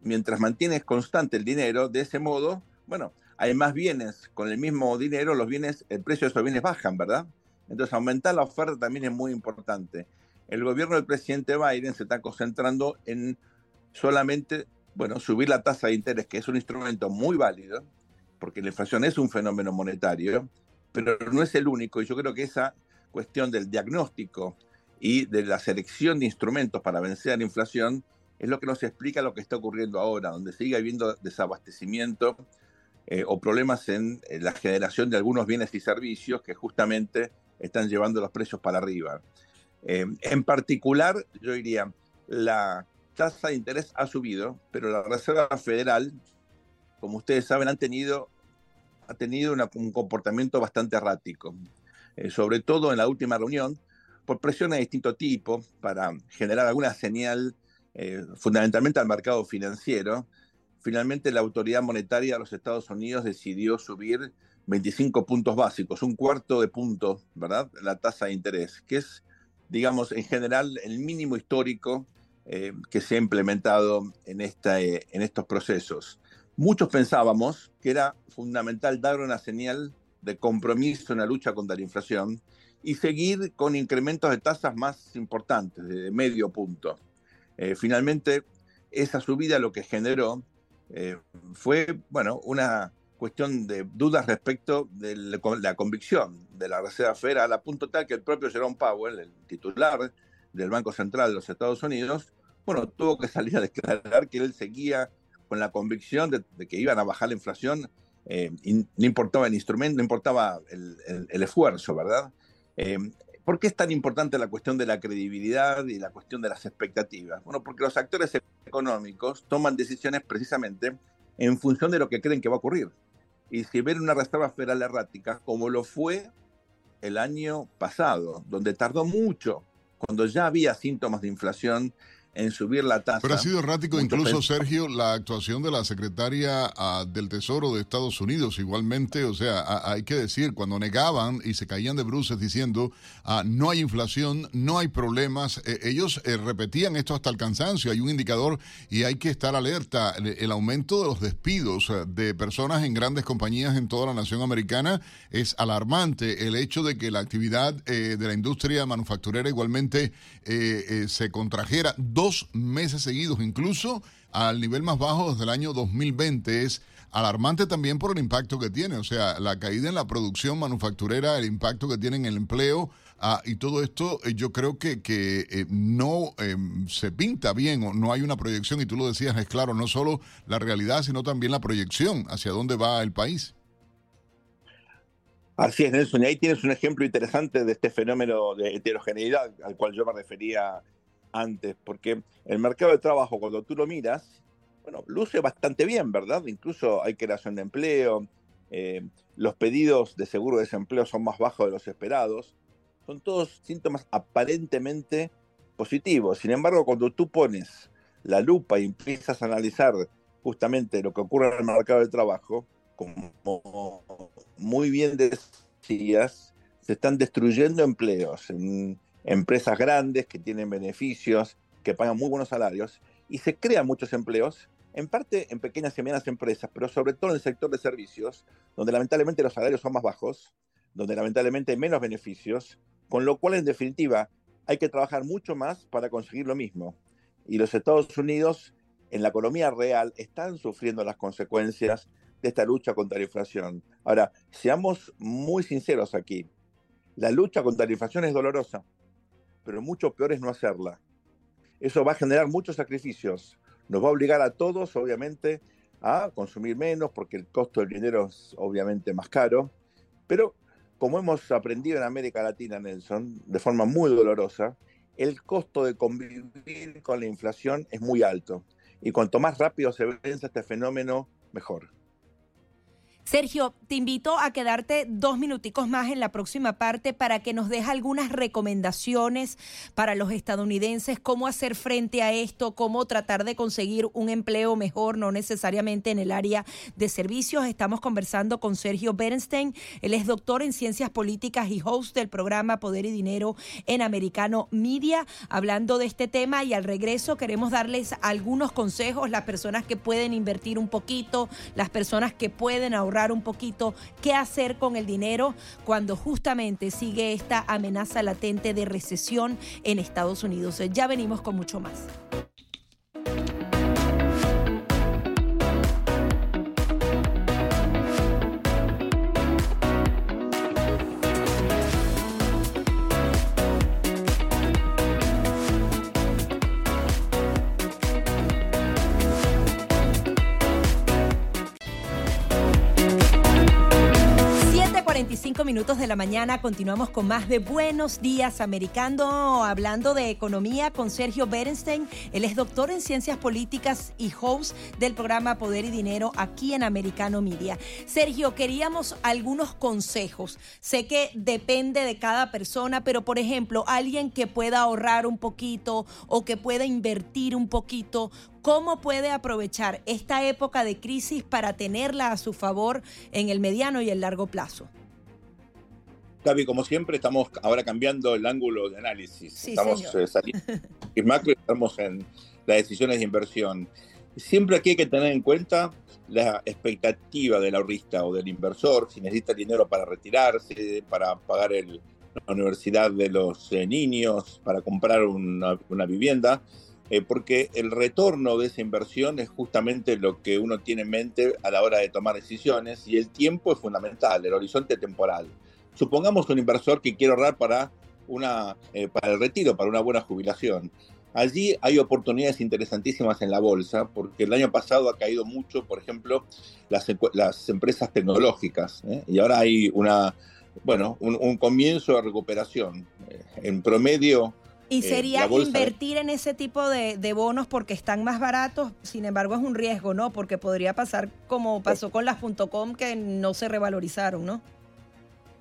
Mientras mantienes constante el dinero, de ese modo, bueno, hay más bienes con el mismo dinero, los bienes, el precio de esos bienes bajan, ¿verdad? Entonces aumentar la oferta también es muy importante. El gobierno del presidente Biden se está concentrando en solamente, bueno, subir la tasa de interés, que es un instrumento muy válido, porque la inflación es un fenómeno monetario, pero no es el único. Y yo creo que esa cuestión del diagnóstico y de la selección de instrumentos para vencer la inflación es lo que nos explica lo que está ocurriendo ahora, donde sigue habiendo desabastecimiento, eh, o problemas en, la generación de algunos bienes y servicios que justamente están llevando los precios para arriba. Eh, en particular, yo diría, la tasa de interés ha subido, pero la Reserva Federal, como ustedes saben, han tenido, ha tenido un comportamiento bastante errático, eh, sobre todo en la última reunión, por presiones de distinto tipo, para generar alguna señal fundamentalmente al mercado financiero, finalmente la autoridad monetaria de los Estados Unidos decidió subir 25 puntos básicos, un cuarto de punto, ¿verdad? La tasa de interés, que es, digamos, en general el mínimo histórico eh, que se ha implementado en, esta, eh, en estos procesos. Muchos pensábamos que era fundamental dar una señal de compromiso en la lucha contra la inflación y seguir con incrementos de tasas más importantes, de medio punto. Eh, finalmente, esa subida lo que generó fue, bueno, una cuestión de dudas respecto de la convicción de la Reserva Federal, a punto tal que el propio Jerome Powell, el titular del Banco Central de los Estados Unidos, bueno, tuvo que salir a declarar que él seguía con la convicción de, que iban a bajar la inflación, eh, no importaba el instrumento, no importaba el, esfuerzo, ¿verdad? Eh, ¿Por qué es tan importante la cuestión de la credibilidad y la cuestión de las expectativas? Bueno, porque los actores económicos toman decisiones precisamente en función de lo que creen que va a ocurrir. Y si ven una reserva federal errática, como lo fue el año pasado, donde tardó mucho, cuando ya había síntomas de inflación en subir la tasa. Pero ha sido errático incluso, Sergio, la actuación de la secretaria ah, del Tesoro de Estados Unidos. Igualmente, o sea, hay que decir, cuando negaban y se caían de bruces diciendo ah, no hay inflación, no hay problemas, eh, ellos eh, repetían esto hasta el cansancio. Hay un indicador y hay que estar alerta. El, aumento de los despidos eh, de personas en grandes compañías en toda la nación americana es alarmante. El hecho de que la actividad de la industria manufacturera igualmente se contrajera. Dos meses seguidos, incluso al nivel más bajo desde el año 2020. Es alarmante también por el impacto que tiene, o sea, la caída en la producción manufacturera, el impacto que tiene en el empleo. Ah, y todo esto eh, yo creo que, que eh, no em, se pinta bien o no hay una proyección, y tú lo decías, es claro, no solo la realidad, sino también la proyección hacia dónde va el país. Así es, Nelson, y ahí tienes un ejemplo interesante de este fenómeno de heterogeneidad al cual yo me refería antes, porque el mercado de trabajo, cuando tú lo miras, bueno, luce bastante bien, ¿verdad? Incluso hay creación de empleo, eh, los pedidos de seguro de desempleo son más bajos de los esperados, son todos síntomas aparentemente positivos. Sin embargo, cuando tú pones la lupa y empiezas a analizar justamente lo que ocurre en el mercado de trabajo, como muy bien decías, se están destruyendo empleos. En, empresas grandes que tienen beneficios, que pagan muy buenos salarios y se crean muchos empleos, en parte en pequeñas y medianas empresas, pero sobre todo en el sector de servicios, donde lamentablemente los salarios son más bajos, donde lamentablemente hay menos beneficios, con lo cual en definitiva hay que trabajar mucho más para conseguir lo mismo. Y los Estados Unidos en la economía real están sufriendo las consecuencias de esta lucha contra la inflación. Ahora, seamos muy sinceros aquí, la lucha contra la inflación es dolorosa pero mucho peor es no hacerla. Eso va a generar muchos sacrificios. Nos va a obligar a todos, obviamente, a consumir menos porque el costo del dinero es obviamente más caro. Pero como hemos aprendido en América Latina, Nelson, de forma muy dolorosa, el costo de convivir con la inflación es muy alto. Y cuanto más rápido se vence este fenómeno, mejor. Sergio, te invito a quedarte dos minuticos más en la próxima parte para que nos des algunas recomendaciones para los estadounidenses, cómo hacer frente a esto, cómo tratar de conseguir un empleo mejor, no necesariamente en el área de servicios. Estamos conversando con Sergio Bernstein. Él es doctor en ciencias políticas y host del programa Poder y Dinero en Americano Media, hablando de este tema y al regreso queremos darles algunos consejos, las personas que pueden invertir un poquito, las personas que pueden ahorrar un poquito qué hacer con el dinero cuando justamente sigue esta amenaza latente de recesión en Estados Unidos. Ya venimos con mucho más. 45 minutos de la mañana continuamos con más de Buenos Días Americano, hablando de economía con Sergio Berenstein. Él es doctor en ciencias políticas y host del programa Poder y Dinero aquí en Americano Media. Sergio, queríamos algunos consejos. Sé que depende de cada persona, pero por ejemplo, alguien que pueda ahorrar un poquito o que pueda invertir un poquito, ¿Cómo puede aprovechar esta época de crisis para tenerla a su favor en el mediano y el largo plazo? Gaby, como siempre, estamos ahora cambiando el ángulo de análisis. estamos eh, saliendo macro estamos en las decisiones de inversión. Siempre aquí hay que tener en cuenta la expectativa del ahorrista o del inversor, si necesita dinero para retirarse, para pagar la universidad de los eh, niños, para comprar una, vivienda, eh, porque el retorno de esa inversión es justamente lo que uno tiene en mente a la hora de tomar decisiones y el tiempo es fundamental, el horizonte temporal. Supongamos un inversor que quiere ahorrar para, una, eh, para el retiro, para una buena jubilación. Allí hay oportunidades interesantísimas en la bolsa, porque el año pasado ha caído mucho, por ejemplo, las, las empresas tecnológicas, ¿eh? y ahora hay una, bueno, un, comienzo de recuperación. Eh, en promedio, Y sería invertir en ese tipo de, de bonos porque están más baratos, sin embargo es un riesgo, ¿no? Porque podría pasar como pasó con las .com que no se revalorizaron, ¿no?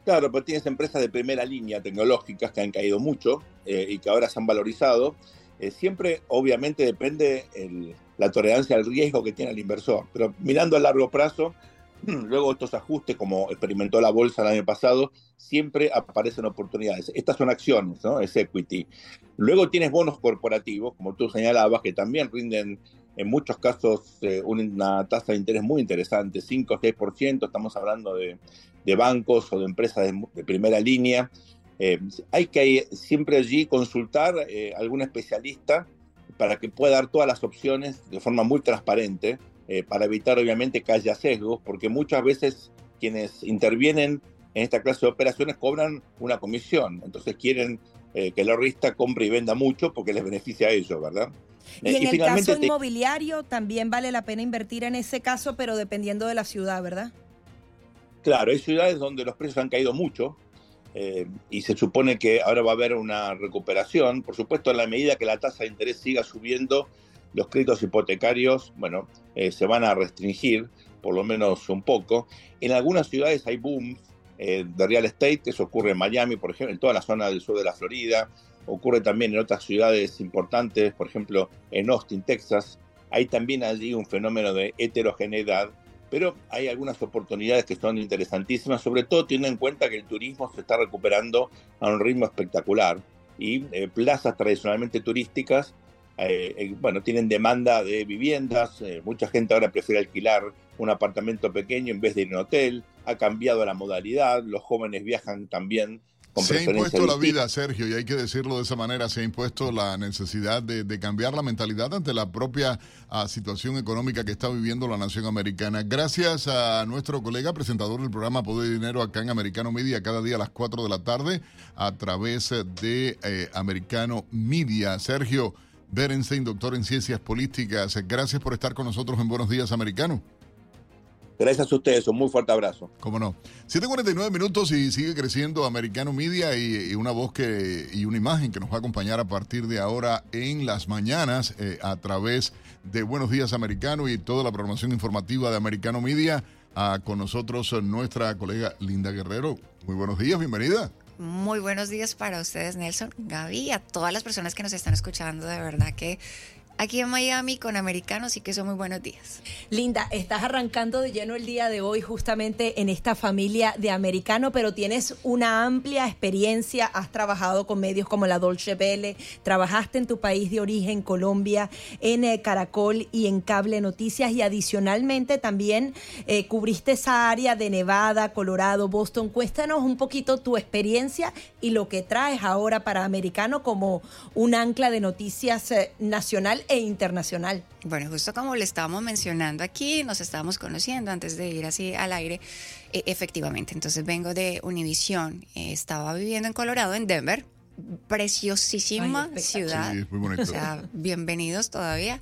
Claro, pero tienes empresas de primera línea tecnológicas que han caído mucho eh, y que ahora se han valorizado. Eh, siempre, obviamente, depende el- la tolerancia al riesgo que tiene el inversor. Pero mirando a largo plazo, *clears throat* luego estos ajustes, como experimentó la bolsa el año pasado, siempre aparecen oportunidades. Estas son acciones, ¿no? Es equity. Luego tienes bonos corporativos, como tú señalabas, que también rinden en muchos casos eh, una tasa de interés muy interesante, 5 o 6%, estamos hablando de, de bancos o de empresas de, de primera línea. Eh, hay que siempre allí consultar eh, algún especialista para que pueda dar todas las opciones de forma muy transparente, eh, para evitar obviamente que haya sesgos, porque muchas veces quienes intervienen en esta clase de operaciones cobran una comisión, entonces quieren eh, que el ahorrista compre y venda mucho porque les beneficia a ellos, ¿verdad? Y Eh, en el caso te- inmobiliario también vale la pena invertir en ese caso, pero dependiendo de la ciudad, ¿verdad? Claro, hay ciudades donde los precios han caído mucho eh, y se supone que ahora va a haber una recuperación. Por supuesto, en la medida que la tasa de interés siga subiendo, los créditos hipotecarios, bueno, eh, se van a restringir, por lo menos un poco. En algunas ciudades hay booms eh, de real estate, eso ocurre en Miami, por ejemplo, en toda la zona del sur de la Florida, ocurre también en otras ciudades importantes, por ejemplo, en Austin, Texas. Hay también allí un fenómeno de heterogeneidad pero hay algunas oportunidades que son interesantísimas, sobre todo teniendo en cuenta que el turismo se está recuperando a un ritmo espectacular y eh, plazas tradicionalmente turísticas, eh, eh, bueno, tienen demanda de viviendas, eh, mucha gente ahora prefiere alquilar un apartamento pequeño en vez de ir a un hotel, ha cambiado la modalidad, los jóvenes viajan también Se ha impuesto la vida, Sergio, y hay que decirlo de esa manera, se ha impuesto la necesidad de, de cambiar la mentalidad ante la propia ah, situación económica que está viviendo la nación americana. Gracias a nuestro colega presentador del programa Poder y Dinero acá en Americano Media, cada día a las 4 de la tarde, a través de eh, Americano Media. Sergio Berenstein, doctor en Ciencias Políticas, gracias por estar con nosotros en Buenos Días Americano. Gracias a ustedes, un muy fuerte abrazo. ¿Cómo no? 7.49 minutos y sigue creciendo Americano Media y, y una voz que y una imagen que nos va a acompañar a partir de ahora en las mañanas eh, a través de Buenos Días Americano y toda la programación informativa de Americano Media. Ah, con nosotros eh, nuestra colega Linda Guerrero. Muy buenos días, bienvenida. Muy buenos días para ustedes, Nelson, Gaby, y a todas las personas que nos están escuchando. De verdad que aquí en Miami con americanos sí que son muy buenos días. Linda, estás arrancando de lleno el día de hoy justamente en esta familia de americano, pero tienes una amplia experiencia, has trabajado con medios como la Dolce Vele, trabajaste en tu país de origen, Colombia, en eh, Caracol y en Cable Noticias y adicionalmente también eh, cubriste esa área de Nevada, Colorado, Boston. Cuéntanos un poquito tu experiencia y lo que traes ahora para americano como un ancla de noticias eh, nacional e internacional. Bueno, justo como le estábamos mencionando aquí, nos estábamos conociendo antes de ir así al aire, e- efectivamente. Entonces vengo de Univision, eh, estaba viviendo en Colorado, en Denver, preciosísima Ay, ciudad. Sí, muy bonito. O sea, bienvenidos todavía.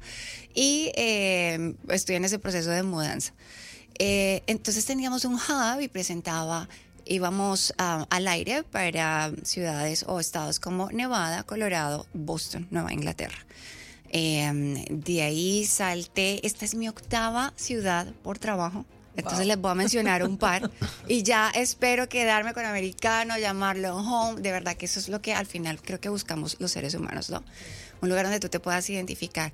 Y eh, estoy en ese proceso de mudanza. Eh, entonces teníamos un hub y presentaba, íbamos ah, al aire para ciudades o estados como Nevada, Colorado, Boston, Nueva Inglaterra. Eh, de ahí salté, esta es mi octava ciudad por trabajo. Entonces les voy a mencionar un par *laughs* y ya espero quedarme con americano, llamarlo home. De verdad que eso es lo que al final creo que buscamos los seres humanos, ¿no? Un lugar donde tú te puedas identificar.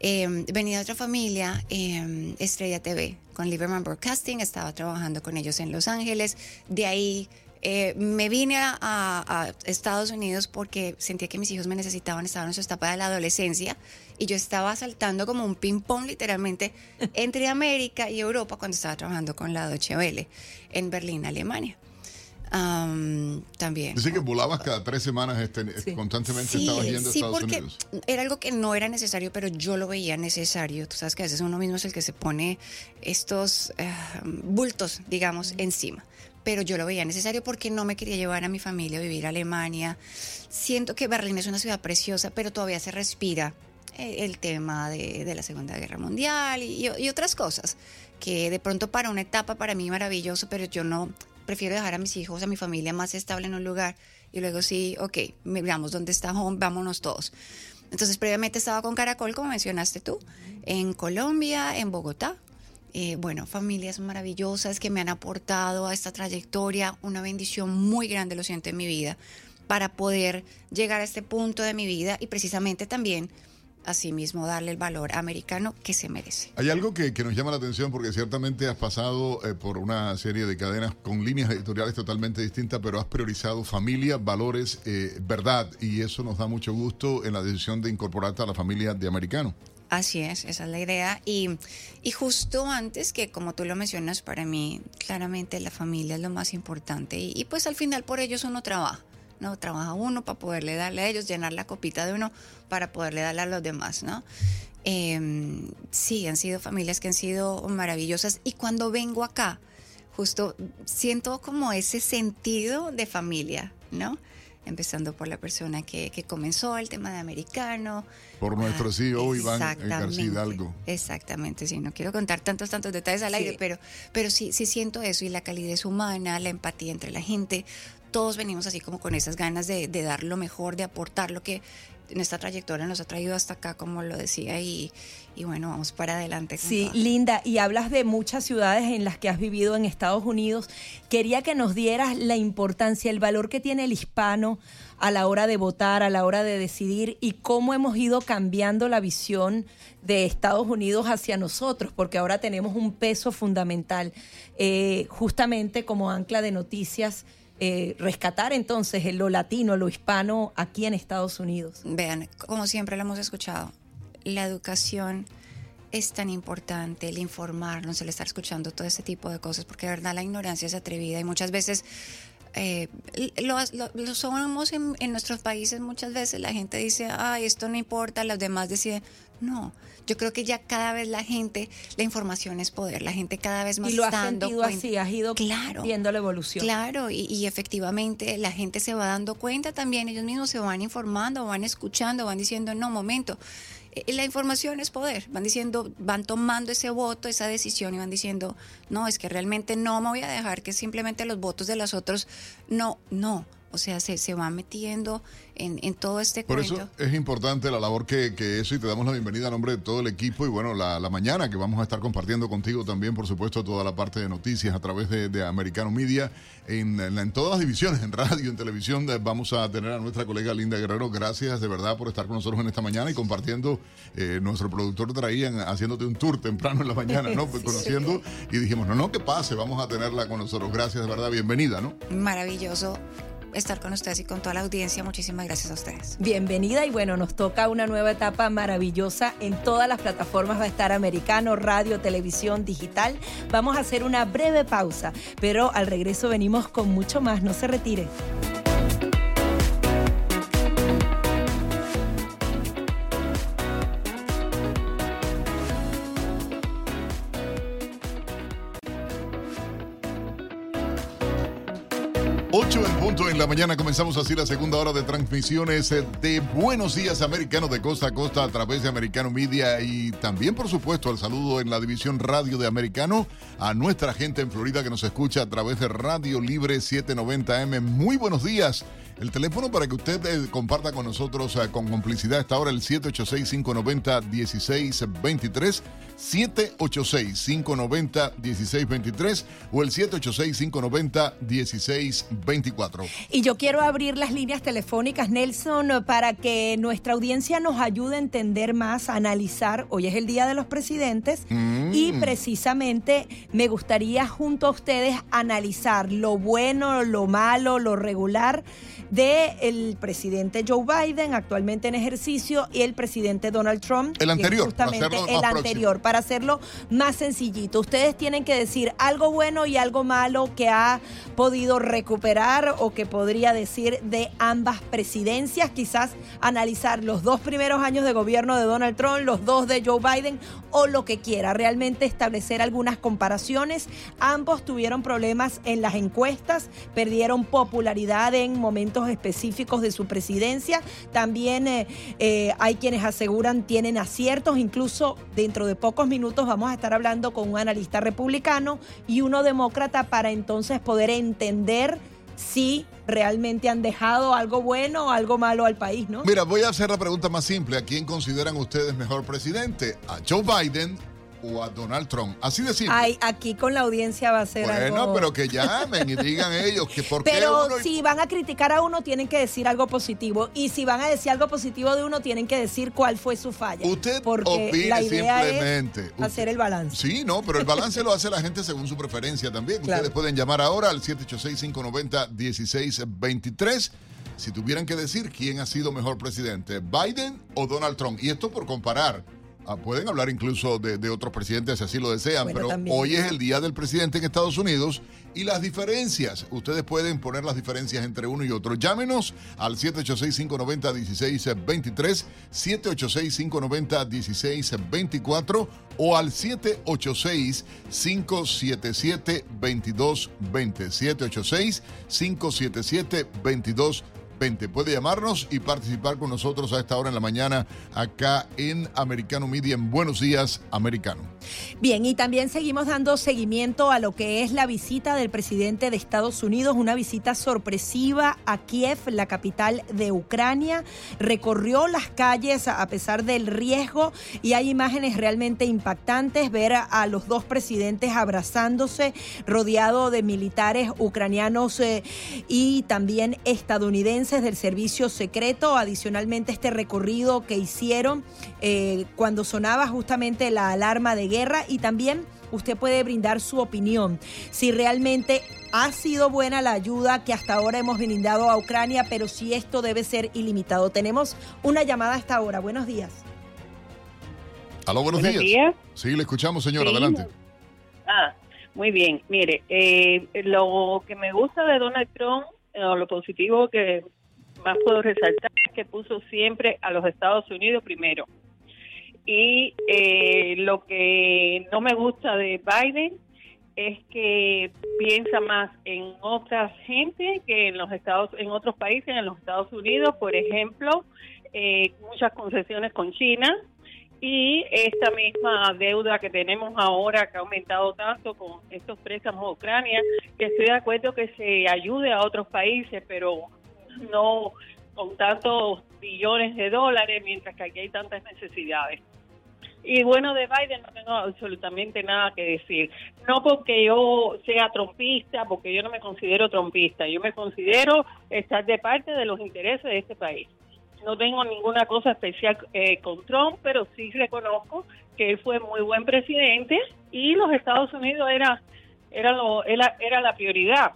Eh, venía de otra familia, eh, Estrella TV, con Lieberman Broadcasting, estaba trabajando con ellos en Los Ángeles. De ahí eh, me vine a, a- a Estados Unidos porque sentía que mis hijos me necesitaban, estaban en su etapa de la adolescencia y yo estaba saltando como un ping-pong literalmente *laughs* entre América y Europa cuando estaba trabajando con la Deutsche Welle en Berlín, Alemania. Am, también. Dice que volabas cada tres semanas este, Sí. constantemente Sí, estabas yendo a sí, Estados porque Unidos. era algo que no era necesario, pero yo lo veía necesario. Tú sabes que a veces uno mismo es el que se pone estos eh, bultos, digamos, encima. Pero yo lo veía necesario porque no me quería llevar a mi familia a vivir a Alemania. Siento que Berlín es una ciudad preciosa, pero todavía se respira eh, el tema de, de la Segunda Guerra Mundial y, y otras cosas que de pronto para una etapa para mí maravilloso, pero yo no prefiero dejar a mis hijos, a mi familia más estable en un lugar y luego sí, ok, miramos dónde está home, vámonos todos. Entonces, previamente estaba con Caracol, como mencionaste tú, en Colombia, en Bogotá. Eh, bueno, familias maravillosas que me han aportado a esta trayectoria, una bendición muy grande, lo siento, en mi vida, para poder llegar a este punto de mi vida y precisamente también asimismo darle el valor americano que se merece. Hay algo que, nos llama la atención porque ciertamente has pasado eh, por una serie de cadenas con líneas editoriales totalmente distintas, pero has priorizado familia, valores, eh, verdad, y eso nos da mucho gusto en la decisión de incorporarte a la familia de americano. Así es, esa es la idea. Y, y justo antes, que como tú lo mencionas, para mí claramente la familia es lo más importante. Y, pues al final por ellos uno trabaja. ¿no? Trabaja uno para poderle darle a ellos, llenar la copita de uno para poderle darle a los demás, ¿no? Em, sí, han sido familias que han sido maravillosas y cuando vengo acá, justo siento como ese sentido de familia, ¿no? Empezando por la persona que, que comenzó el tema de americano. Por nuestro Ah, CEO Iván García exactamente, Hidalgo. Exactamente, sí, no quiero contar tantos, tantos detalles al aire, pero, pero sí, sí siento eso y la calidez humana, la empatía entre la gente, todos venimos así como con esas ganas de, de dar lo mejor, de aportar lo que en esta trayectoria nos ha traído hasta acá, como lo decía, y, y bueno, vamos para adelante. con Sí, todo. Linda, y hablas de muchas ciudades en las que has vivido en Estados Unidos. Quería que nos dieras la importancia, el valor que tiene el hispano a la hora de votar, a la hora de decidir y cómo hemos ido cambiando la visión de Estados Unidos hacia nosotros, porque ahora tenemos un peso fundamental, eh, justamente como ancla de noticias. eh, rescatar entonces lo latino, lo hispano aquí en Estados Unidos. Vean, como siempre lo hemos escuchado, la educación es tan importante, el informarnos, el estar escuchando todo ese tipo de cosas, porque de verdad la ignorancia es atrevida y muchas veces eh, lo, lo- lo somos en, en nuestros países, muchas veces la gente dice, ay, esto no importa, los demás deciden. No, yo creo que ya cada vez la gente, la información es poder, la gente cada vez más Y lo has está dando sentido cuenta. así, has ido Claro. viendo la evolución. Claro, y, y efectivamente la gente se va dando cuenta también, ellos mismos se van informando, van escuchando, van diciendo, no, momento, la información es poder, van diciendo, van tomando ese voto, esa decisión y van diciendo, no, es que realmente no me voy a dejar que simplemente los votos de los otros, no, no, o sea, se, se van metiendo en, en todo este Por cuento. eso es importante la labor que, que eso y te damos la bienvenida a nombre de todo el equipo y bueno, la, la mañana que vamos a estar compartiendo contigo también, por supuesto, toda la parte de noticias a través de, de Americano Media en, en- en todas las divisiones, en radio, en televisión. Vamos a tener a nuestra colega Linda Guerrero. Gracias de verdad por estar con nosotros en esta mañana y compartiendo. eh, nuestro productor traían haciéndote un tour temprano en la mañana, ¿no? *laughs* Pues conociendo y dijimos, no, no, que pase, vamos a tenerla con nosotros. Gracias de verdad, bienvenida, ¿no? Maravilloso estar con ustedes y con toda la audiencia, muchísimas gracias a ustedes. Bienvenida y bueno, nos toca una nueva etapa maravillosa. En todas las plataformas va a estar americano, radio, televisión, digital. Vamos a hacer una breve pausa, pero al regreso venimos con mucho más. No se retire. Ocho en punto en la mañana comenzamos así la segunda hora de transmisiones eh, de Buenos Días Americanos de costa a costa a través de Americano Media y también por supuesto al saludo en la división radio de Americano a nuestra gente en Florida que nos escucha a través de Radio Libre 790M. Muy buenos días. El teléfono para que usted eh, comparta con nosotros eh, con complicidad esta hora el 786-590-1623, 786-590-1623 o el 786-590-1624. Y yo quiero abrir las líneas telefónicas, Nelson, para que nuestra audiencia nos ayude a entender más, a analizar. Hoy es el Día de los Presidentes y precisamente me gustaría junto a ustedes analizar lo bueno, lo malo, lo regular del presidente Joe Biden, actualmente en ejercicio, y el presidente Donald Trump. El anterior, Justamente el próximo. anterior, para hacerlo más sencillito. Ustedes tienen que decir algo bueno y algo malo que ha podido recuperar o que podría decir de ambas presidencias. Quizás analizar los dos primeros años de gobierno de Donald Trump, los dos de Joe Biden o lo que quiera. Realmente establecer algunas comparaciones. Ambos tuvieron problemas en las encuestas, perdieron popularidad en momentos específicos de su presidencia. También eh, eh, hay quienes aseguran tienen aciertos. Incluso dentro de pocos minutos vamos a estar hablando con un analista republicano y uno demócrata para entonces poder entender si realmente han dejado algo bueno o algo malo al país, ¿no? Mira, voy a hacer la pregunta más simple. ¿A quién consideran ustedes mejor presidente? ¿A Joe Biden o a Donald Trump. Así de simple. Ay, aquí con la audiencia va a ser bueno, algo... pero que llamen y digan ellos que por qué Pero uno... si van a criticar a uno, tienen que decir algo positivo. Y si van a decir algo positivo de uno, tienen que decir cuál fue su falla. Usted Porque opine la idea simplemente. es hacer el balance. Sí, no, pero el balance lo hace la gente según su preferencia también. Claro. Ustedes pueden llamar ahora al 786-590-1623 si tuvieran que decir quién ha sido mejor presidente, Biden o Donald Trump. Y esto por comparar. Ah, pueden hablar incluso de, de otros presidentes si así lo desean, Bueno, pero también. hoy es el día del presidente en Estados Unidos y las diferencias. Ustedes pueden poner las diferencias entre uno y otro. Llámenos al 786-590-1623, 786-590-1624 o al 786-577-2220. 786-577-2220. Puede llamarnos y participar con nosotros a esta hora en la mañana acá en Americano Media en Buenos Días, Americano. Bien, y también seguimos dando seguimiento a lo que es la visita del presidente de Estados Unidos, una visita sorpresiva a Kiev, la capital de Ucrania. Recorrió las calles a pesar del riesgo y hay imágenes realmente impactantes ver a, a los dos presidentes abrazándose, rodeado de militares ucranianos eh, y también estadounidenses del servicio secreto. Adicionalmente, este recorrido que hicieron eh, cuando sonaba justamente la alarma de guerra y también usted puede brindar su opinión si realmente ha sido buena la ayuda que hasta ahora hemos brindado a Ucrania, pero si esto debe ser ilimitado. Tenemos una llamada a esta hora. Buenos días. Aló, buenos, Buenos días. días. Sí, le escuchamos, señor. Sí. Adelante. Ah, muy bien. Mire, eh, lo que me gusta de Donald Trump, eh, o lo positivo que más puedo resaltar, es que puso siempre a los Estados Unidos primero. Y eh, lo que no me gusta de Biden es que piensa más en otras gente que en los Estados, en otros países, en los Estados Unidos, por ejemplo, eh, muchas concesiones con China, y esta misma deuda que tenemos ahora, que ha aumentado tanto con estos préstamos a Ucrania, que estoy de acuerdo que se ayude a otros países, pero *laughs* no con tantos billones de dólares, mientras que aquí hay tantas necesidades. Y bueno, de Biden no tengo absolutamente nada que decir. No porque yo sea trompista, porque yo no me considero trompista, yo me considero estar de parte de los intereses de este país no tengo ninguna cosa especial eh, con Trump, pero sí reconozco que él fue muy buen presidente y los Estados Unidos era era lo era, era la prioridad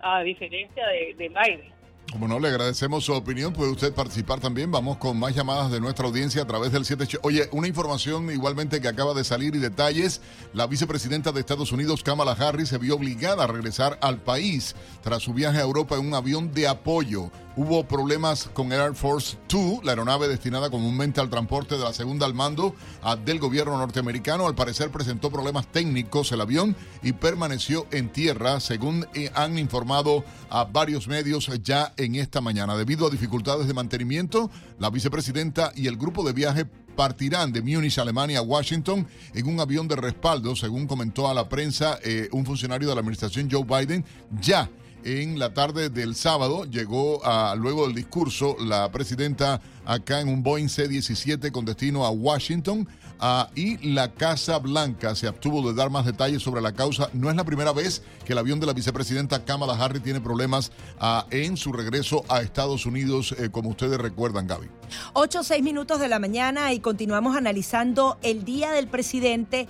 a diferencia de, de Biden. Como no, le agradecemos su opinión. Puede usted participar también. Vamos con más llamadas de nuestra audiencia a través del 7. Oye, una información igualmente que acaba de salir y detalles. La vicepresidenta de Estados Unidos, Kamala Harris, se vio obligada a regresar al país tras su viaje a Europa en un avión de apoyo. Hubo problemas con Air Force Two, la aeronave destinada comúnmente al transporte de la segunda al mando del gobierno norteamericano. Al parecer presentó problemas técnicos el avión y permaneció en tierra, según eh, han informado a varios medios ya en esta mañana. Debido a dificultades de mantenimiento, la vicepresidenta y el grupo de viaje partirán de Múnich, Alemania, a Washington en un avión de respaldo, según comentó a la prensa eh, un funcionario de la administración Joe Biden. Ya en la tarde del sábado llegó a, luego del discurso la presidenta acá en un Boeing C-17 con destino a Washington ah, y la Casa Blanca se abstuvo de dar más detalles sobre la causa. No es la primera vez que el avión de la vicepresidenta Kamala Harris tiene problemas ah, en su regreso a Estados Unidos, eh, como ustedes recuerdan, Gaby. 8 o 6 minutos de la mañana y continuamos analizando el Día del Presidente.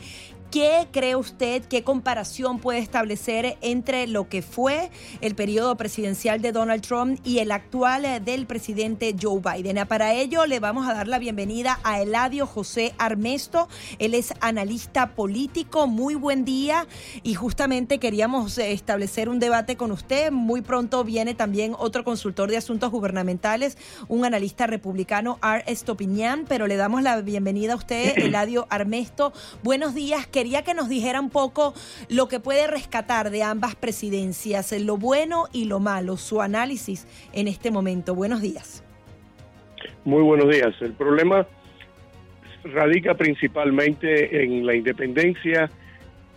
¿Qué cree usted, qué comparación puede establecer entre lo que fue el periodo presidencial de Donald Trump y el actual eh, del presidente Joe Biden? Ah, Para ello le vamos a dar la bienvenida a Eladio José Armesto. Él es analista político. Muy buen día y justamente queríamos eh, establecer un debate con usted. Muy pronto viene también otro consultor de asuntos gubernamentales, un analista republicano, R. Estopinian, pero le damos la bienvenida a usted, *clears throat* Eladio Armesto. Buenos días. Quería que nos dijera un poco lo que puede rescatar de ambas presidencias, lo bueno y lo malo, su análisis en este momento. Buenos días. Muy buenos días. El problema radica principalmente en la independencia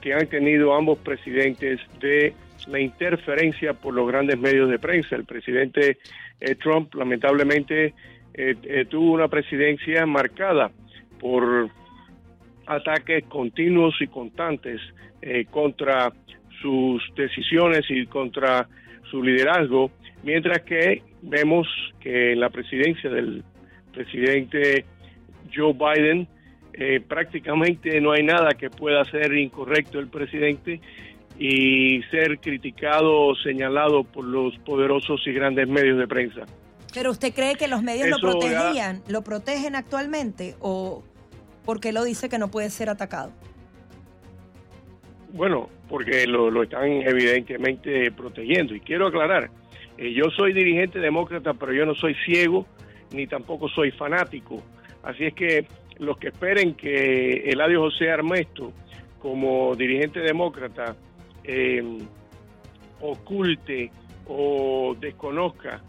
que han tenido ambos presidentes de la interferencia por los grandes medios de prensa. El presidente eh, Trump lamentablemente eh, eh, tuvo una presidencia marcada por ataques continuos y constantes contra sus decisiones y contra su liderazgo, mientras que vemos que en la presidencia del presidente Joe Biden prácticamente no hay nada que pueda ser incorrecto el presidente y ser criticado o señalado por los poderosos y grandes medios de prensa. Pero usted cree que los medios lo protegían, lo protegen actualmente o por qué lo dice que no puede ser atacado? Bueno, porque lo, están evidentemente protegiendo. Y quiero aclarar, eh, yo soy dirigente demócrata, pero yo no soy ciego ni tampoco soy fanático. Así es que los que esperen que Eladio José Armesto, como dirigente demócrata, eh, oculte o desconozca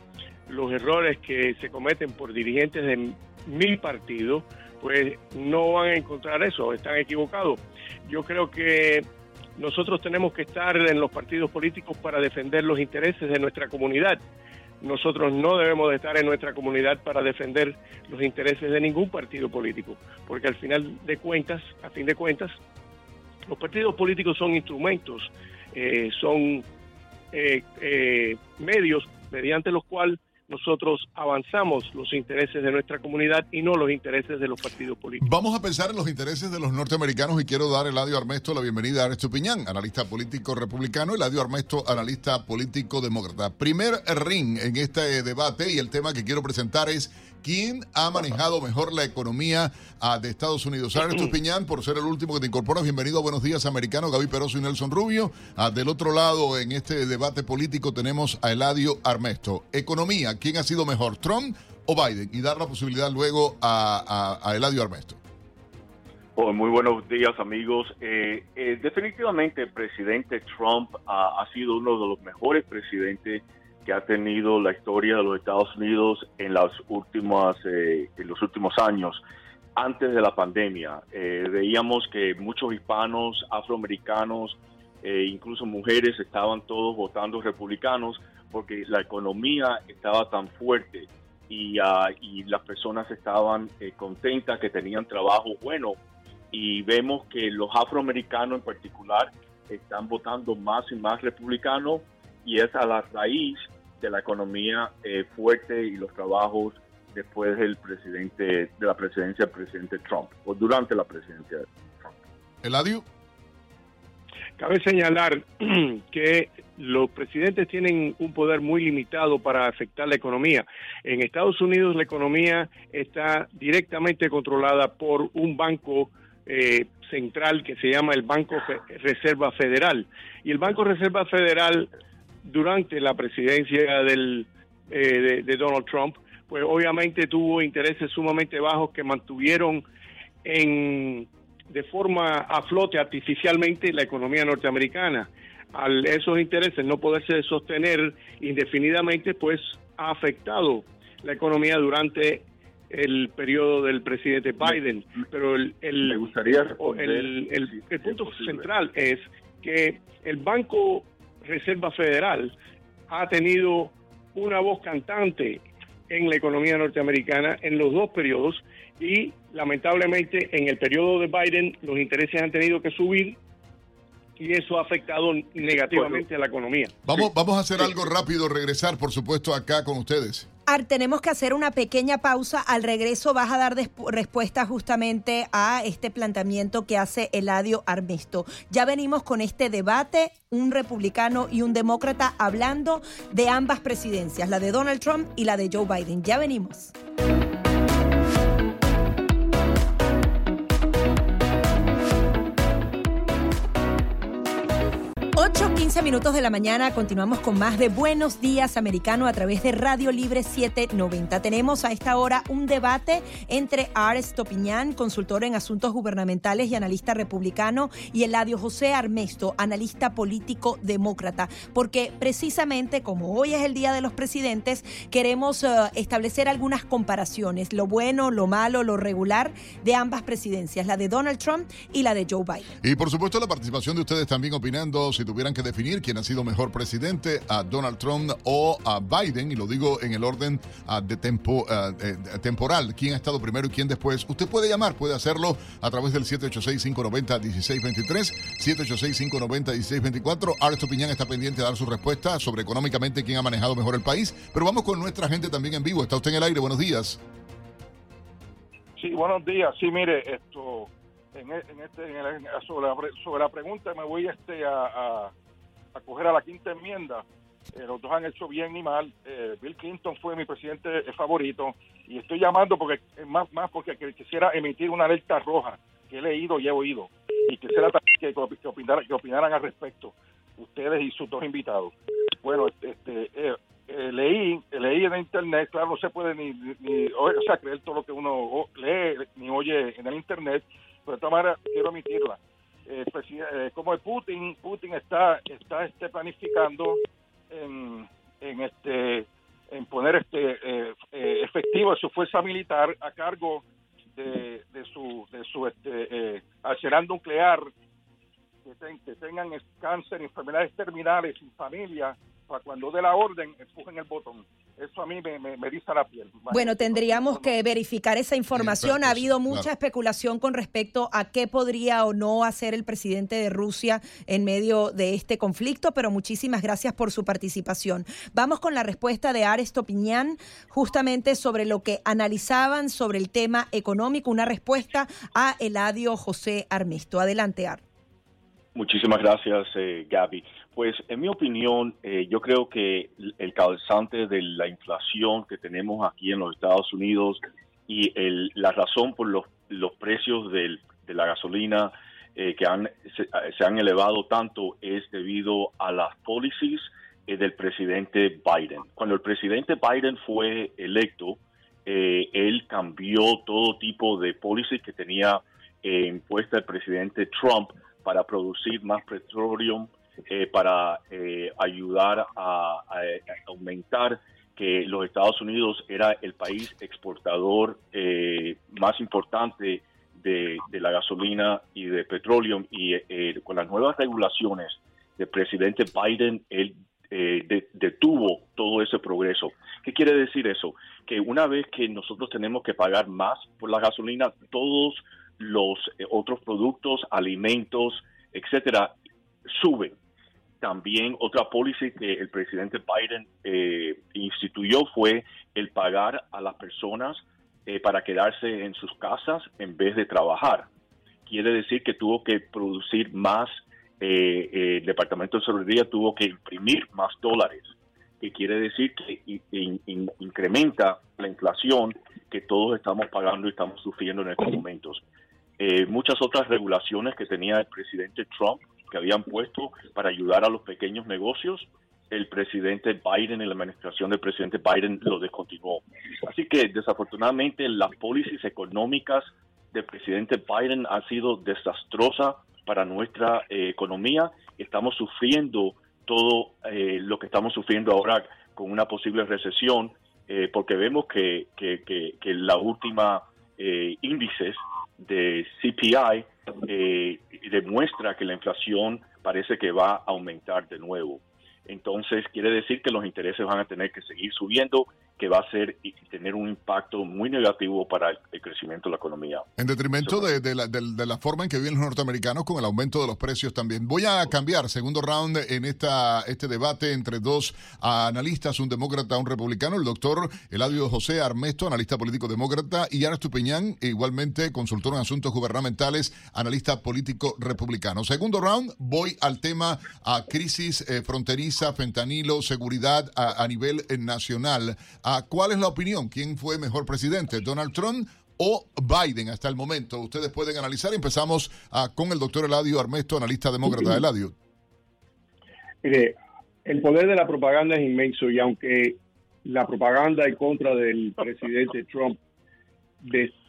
los errores que se cometen por dirigentes de mil partidos, pues no van a encontrar eso, están equivocados. Yo creo que nosotros tenemos que estar en los partidos políticos para defender los intereses de nuestra comunidad. Nosotros no debemos de estar en nuestra comunidad para defender los intereses de ningún partido político, porque al final de cuentas, a fin de cuentas, los partidos políticos son instrumentos, eh, son eh, eh, medios mediante los cuales nosotros avanzamos los intereses de nuestra comunidad y no los intereses de los partidos políticos. Vamos a pensar en los intereses de los norteamericanos y quiero dar a Eladio Armesto la bienvenida a Ernesto Piñán, analista político republicano, Eladio Armesto, analista político demócrata. Primer ring en este debate y el tema que quiero presentar es ¿Quién ha manejado mejor la economía ah, de Estados Unidos? Ernesto *clears throat* Piñán, por ser el último que te incorporas, bienvenido a Buenos Días Americanos, Gaby Peroso y Nelson Rubio. Ah, del otro lado, en este debate político, tenemos a Eladio Armesto. Economía, ¿quién ha sido mejor, Trump o Biden? Y dar la posibilidad luego a, Eladio Armesto. Oh, muy buenos días amigos. Eh, eh, definitivamente el presidente Trump ha sido uno de los mejores presidentes que ha tenido la historia de los Estados Unidos en las últimas eh, en los últimos años antes de la pandemia. Eh, veíamos que muchos hispanos afroamericanos e incluso mujeres estaban todos votando republicanos porque la economía estaba tan fuerte y, ah, y las personas estaban contentas que tenían trabajo bueno. Y vemos que los afroamericanos en particular están votando más y más republicanos y es a la raíz de la economía eh, fuerte y los trabajos después del presidente de la presidencia del presidente Trump o durante la presidencia de Trump. Eladio. Cabe señalar *clears throat* que los presidentes tienen un poder muy limitado para afectar la economía. En Estados Unidos la economía está directamente controlada por un banco eh, central que se llama el Banco Reserva Federal. Y el Banco Reserva Federal durante la presidencia del, eh, de, Donald Trump, pues obviamente tuvo intereses sumamente bajos que mantuvieron en, de forma a flote artificialmente la economía norteamericana. Al esos intereses no poderse sostener indefinidamente, pues ha afectado la economía durante el periodo del presidente Biden. Pero el, el, gustaría el, el punto central es que el Banco Reserva Federal ha tenido una voz cantante en la economía norteamericana en los dos periodos y lamentablemente en el periodo de Biden los intereses han tenido que subir y eso ha afectado negativamente a la economía. Vamos, vamos a hacer algo rápido, regresar por supuesto acá con ustedes tenemos que hacer una pequeña pausa. Al regreso vas a dar respuesta justamente a este planteamiento que hace Eladio Armesto. Ya venimos con este debate, un republicano y un demócrata hablando de ambas presidencias, la de Donald Trump y la de Joe Biden. Ya venimos. 8, 15 minutos de la mañana, continuamos con más de Buenos Días Americano a través de Radio Libre 790. Tenemos a esta hora un debate entre Ares Topiñán, consultor en asuntos gubernamentales y analista republicano, y Eladio José Armesto, analista político demócrata, porque precisamente como hoy es el Día de los Presidentes, queremos uh, establecer algunas comparaciones, lo bueno, lo malo, lo regular de ambas presidencias, la de Donald Trump y la de Joe Biden. Y por supuesto la participación de ustedes también opinando si tuvieran que definir quién ha sido mejor presidente, a Donald Trump o a Biden, y lo digo en el orden uh, de tempo, uh, eh, temporal, quién ha estado primero y quién después, usted puede llamar, puede hacerlo a través del 786-590-1623, 786-590-1624. Arresto Piñán está pendiente de dar su respuesta sobre económicamente quién ha manejado mejor el país, pero vamos con nuestra gente también en vivo. Está usted en el aire, buenos días. Sí, buenos días. Sí, mire, esto en, en este en el, sobre, la, sobre, la, pregunta me voy este a, a, coger a la quinta enmienda. Eh, los dos han hecho bien ni mal. Eh, Bill Clinton fue mi presidente favorito y estoy llamando porque más más porque quisiera emitir una alerta roja que he leído y he oído y quisiera que, que, opinaran, que opinaran al respecto ustedes y sus dos invitados. Bueno, este eh, eh, leí leí en internet, claro, no se puede ni, ni o sea, creer todo lo que uno lee ni oye en el internet, pero de todas maneras quiero emitirla. Eh, pues, eh, como el Putin, Putin está está este planificando en, en este en poner este eh, eh efectivo su fuerza militar a cargo de, de su de su este eh, arsenal nuclear que, ten, que tengan cáncer, enfermedades terminales, sin familia, para cuando dé la orden, empujen el botón. Eso a mí me, me, me dice la piel. Bueno, tendríamos que verificar esa información. Ha habido mucha especulación con respecto a qué podría o no hacer el presidente de Rusia en medio de este conflicto, pero muchísimas gracias por su participación. Vamos con la respuesta de Ares Topiñán, justamente sobre lo que analizaban sobre el tema económico, una respuesta a Eladio José Armesto. Adelante, Ar. Muchísimas gracias, eh, Gaby. Pues en mi opinión, eh, yo creo que el causante de la inflación que tenemos aquí en los Estados Unidos y el, la razón por los, los precios del, de la gasolina eh, que han, se, se, han elevado tanto es debido a las policies eh, del presidente Biden. Cuando el presidente Biden fue electo, eh, él cambió todo tipo de policies que tenía impuesta el presidente Trump para producir más petróleo eh, para eh, ayudar a, aumentar que los Estados Unidos era el país exportador eh, más importante de, de, la gasolina y de petróleo y eh, con las nuevas regulaciones del presidente Biden, él eh, de, detuvo todo ese progreso. ¿Qué quiere decir eso? Que una vez que nosotros tenemos que pagar más por la gasolina, todos los eh, otros productos, alimentos, etcétera, suben. También otra policy que el presidente Biden eh, instituyó fue el pagar a las personas eh, para quedarse en sus casas en vez de trabajar. Quiere decir que tuvo que producir más, eh, el Departamento de Seguridad tuvo que imprimir más dólares, que quiere decir que in, in, incrementa la inflación que todos estamos pagando y estamos sufriendo en estos momentos. Eh, muchas otras regulaciones que tenía el presidente Trump que habían puesto para ayudar a los pequeños negocios, el presidente Biden y la administración del presidente Biden lo descontinuó. Así que desafortunadamente las políticas económicas del presidente Biden han sido desastrosas para nuestra eh, economía. Estamos sufriendo todo eh, lo que estamos sufriendo ahora con una posible recesión, eh, porque vemos que, que, que, que la última eh, índices de CPI eh, demuestra que la inflación parece que va a aumentar de nuevo. Entonces quiere decir que los intereses van a tener que seguir subiendo que va a ser y tener un impacto muy negativo para el, el crecimiento de la economía. En detrimento de, de, la, de, de, la, forma en que viven los norteamericanos con el aumento de los precios también. Voy a cambiar segundo round en esta, este debate entre dos analistas, un demócrata, un republicano, el doctor Eladio José Armesto, analista político demócrata, y Ana Tupeñán, igualmente consultor en asuntos gubernamentales, analista político republicano. Segundo round, voy al tema a crisis eh, fronteriza, fentanilo, seguridad a, a nivel eh, nacional. ¿Cuál es la opinión? ¿Quién fue mejor presidente? ¿Donald Trump o Biden hasta el momento? Ustedes pueden analizar. Empezamos uh, con el doctor Eladio Armesto, analista demócrata. Eladio. Mire, el poder de la propaganda es inmenso y aunque la propaganda en contra del presidente Trump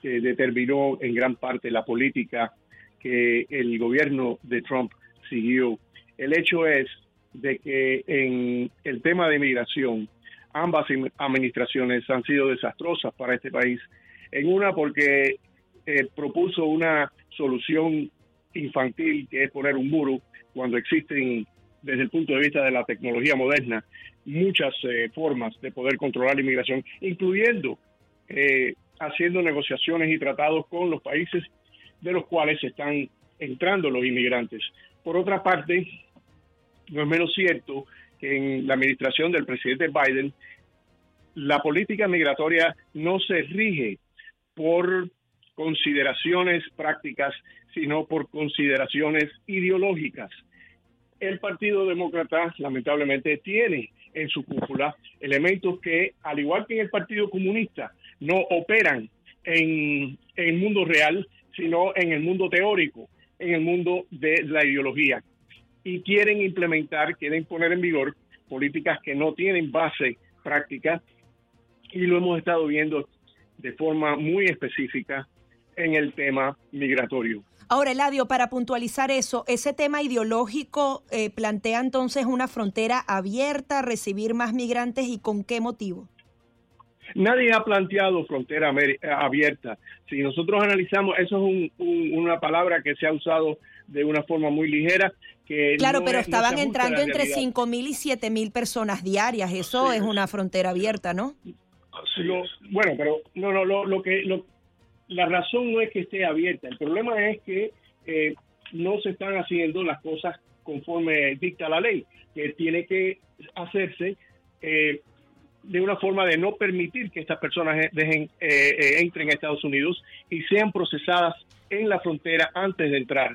determinó en gran parte la política que el gobierno de Trump siguió, el hecho es de que en el tema de inmigración, ambas administraciones han sido desastrosas para este país. En una porque eh, propuso una solución infantil que es poner un muro cuando existen desde el punto de vista de la tecnología moderna muchas eh, formas de poder controlar la inmigración, incluyendo eh, haciendo negociaciones y tratados con los países de los cuales están entrando los inmigrantes. Por otra parte, no es menos cierto en la administración del presidente Biden la política migratoria no se rige por consideraciones prácticas, sino por consideraciones ideológicas. El Partido Demócrata lamentablemente tiene en su cúpula elementos que, al igual que en el Partido Comunista, no operan en, en el mundo real, sino en el mundo teórico, en el mundo de la ideología. Y quieren implementar, quieren poner en vigor políticas que no tienen base práctica y lo hemos estado viendo de forma muy específica en el tema migratorio. Ahora, Eladio, para puntualizar eso, ese tema ideológico eh, plantea entonces una frontera abierta, recibir más migrantes y con qué motivo? Nadie ha planteado frontera abierta. Si nosotros analizamos, eso es una palabra que se ha usado de una forma muy ligera. Que claro, pero estaban entrando entre 5 mil y 7 mil personas diarias. Eso es una frontera abierta, ¿no? bueno, pero no, no, lo, lo que la razón no es que esté abierta. El problema es que eh, no se están haciendo las cosas conforme dicta la ley, que tiene que hacerse eh, de una forma de no permitir que estas personas dejen, eh, entren a Estados Unidos y sean procesadas en la frontera antes de entrar,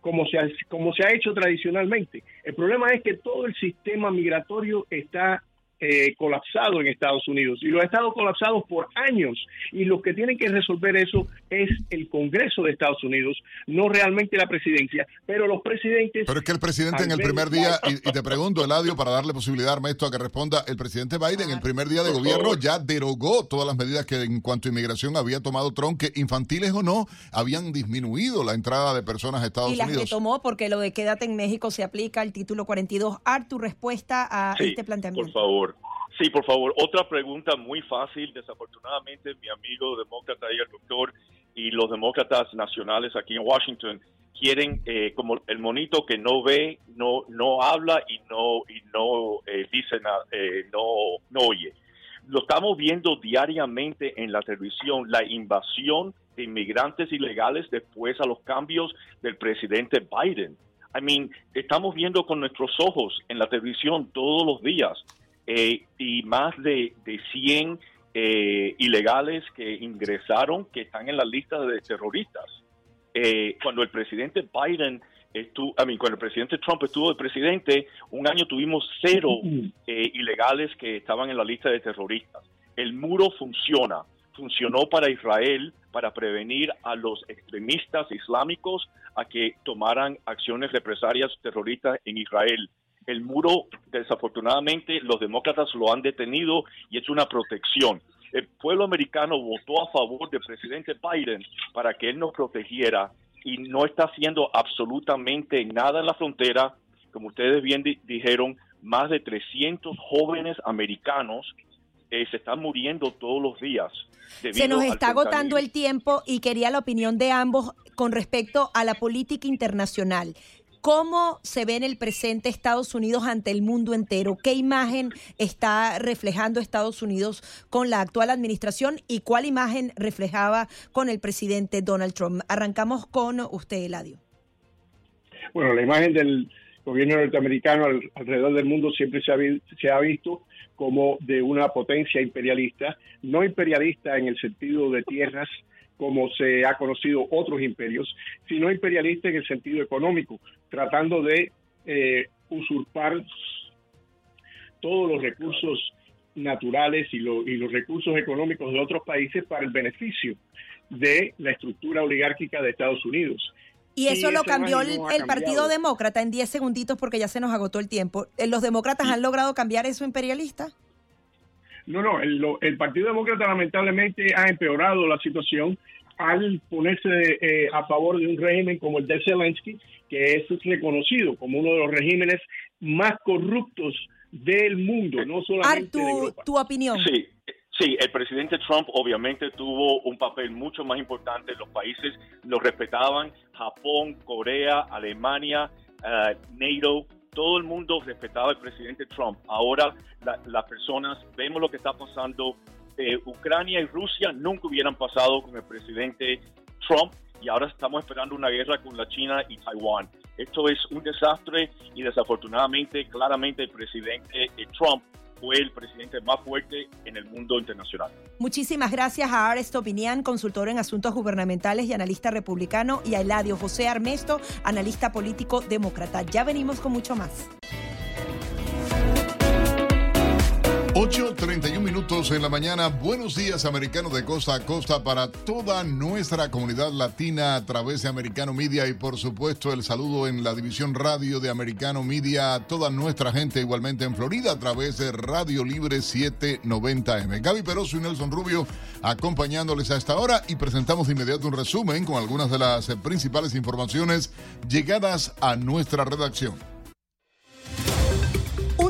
como se, ha, como se ha hecho tradicionalmente. El problema es que todo el sistema migratorio está eh, colapsado en Estados Unidos y lo ha estado colapsado por años y lo que tienen que resolver eso es el Congreso de Estados Unidos, no realmente la presidencia, pero los presidentes... Pero es que el presidente en el primer día, y, te pregunto, Eladio, para darle posibilidad a Ernesto a que responda, el presidente Biden el primer día de gobierno ya derogó todas las medidas que en cuanto a inmigración había tomado Trump, que infantiles o no, habían disminuido la entrada de personas a Estados Unidos. Y las que tomó, porque lo de quédate en México se aplica al título 42. Art, tu respuesta a este planteamiento. Por favor. Sí, por favor. Otra pregunta muy fácil. Desafortunadamente, mi amigo demócrata y el doctor y los demócratas nacionales aquí en Washington quieren eh, como el monito que no ve, no no habla y no y no eh, dice nada, eh, no no oye. Lo estamos viendo diariamente en la televisión, la invasión de inmigrantes ilegales después a los cambios del presidente Biden. I mean, estamos viendo con nuestros ojos en la televisión todos los días eh, y más de, de 100 eh, ilegales que ingresaron que están en la lista de terroristas. Eh, cuando el presidente Biden estuvo, I mean, cuando el presidente Trump estuvo de presidente, un año tuvimos cero *laughs* ilegales que estaban en la lista de terroristas. El muro funciona, funcionó para Israel para prevenir a los extremistas islámicos a que tomaran acciones represalias terroristas en Israel el muro, desafortunadamente, los demócratas lo han detenido y es una protección. El pueblo americano votó a favor del presidente Biden para que él nos protegiera y no está haciendo absolutamente nada en la frontera. Como ustedes bien dijeron, más de 300 jóvenes americanos eh, se están muriendo todos los días. Se nos está agotando el tiempo y quería la opinión de ambos con respecto a la política internacional. ¿Cómo se ve en el presente Estados Unidos ante el mundo entero? ¿Qué imagen está reflejando Estados Unidos con la actual administración y cuál imagen reflejaba con el presidente Donald Trump? Arrancamos con usted, Eladio. Bueno, la imagen del gobierno norteamericano alrededor del mundo siempre se ha, se ha visto como de una potencia imperialista, no imperialista en el sentido de tierras, como se ha conocido otros imperios, sino imperialista en el sentido económico, tratando de eh, usurpar todos los recursos naturales y, y, los recursos económicos de otros países para el beneficio de la estructura oligárquica de Estados Unidos. Y eso lo cambió el, Partido Demócrata en 10 segunditos porque ya se nos agotó el tiempo. Eh, ¿Los demócratas han logrado cambiar eso imperialista? No, no, el, Partido Demócrata lamentablemente ha empeorado la situación al ponerse eh, a favor de un régimen como el de Zelensky, que es reconocido como uno de los regímenes más corruptos del mundo, no solamente de Europa. tu opinión. Sí, Sí, el presidente Trump obviamente tuvo un papel mucho más importante. Los países lo respetaban, Japón, Corea, Alemania, uh, NATO, todo el mundo respetaba al presidente Trump. Ahora las personas, vemos lo que está pasando. Eh, Ucrania y Rusia nunca hubieran pasado con el presidente Trump y ahora estamos esperando una guerra con la China y Taiwán. Esto es un desastre y desafortunadamente, claramente el presidente eh, Trump fue el presidente más fuerte en el mundo internacional. Muchísimas gracias a Ares Topinian, consultor en asuntos gubernamentales y analista republicano, y a Eladio José Armesto, analista político demócrata. Ya venimos con mucho más. 8.31 minutos en la mañana. Buenos días, americanos de costa a costa para toda nuestra comunidad latina a través de Americano Media y por supuesto el saludo en la división radio de Americano Media a toda nuestra gente igualmente en Florida a través de Radio Libre 790M. Gaby Peroso y Nelson Rubio acompañándoles a esta hora y presentamos de inmediato un resumen con algunas de las principales informaciones llegadas a nuestra redacción.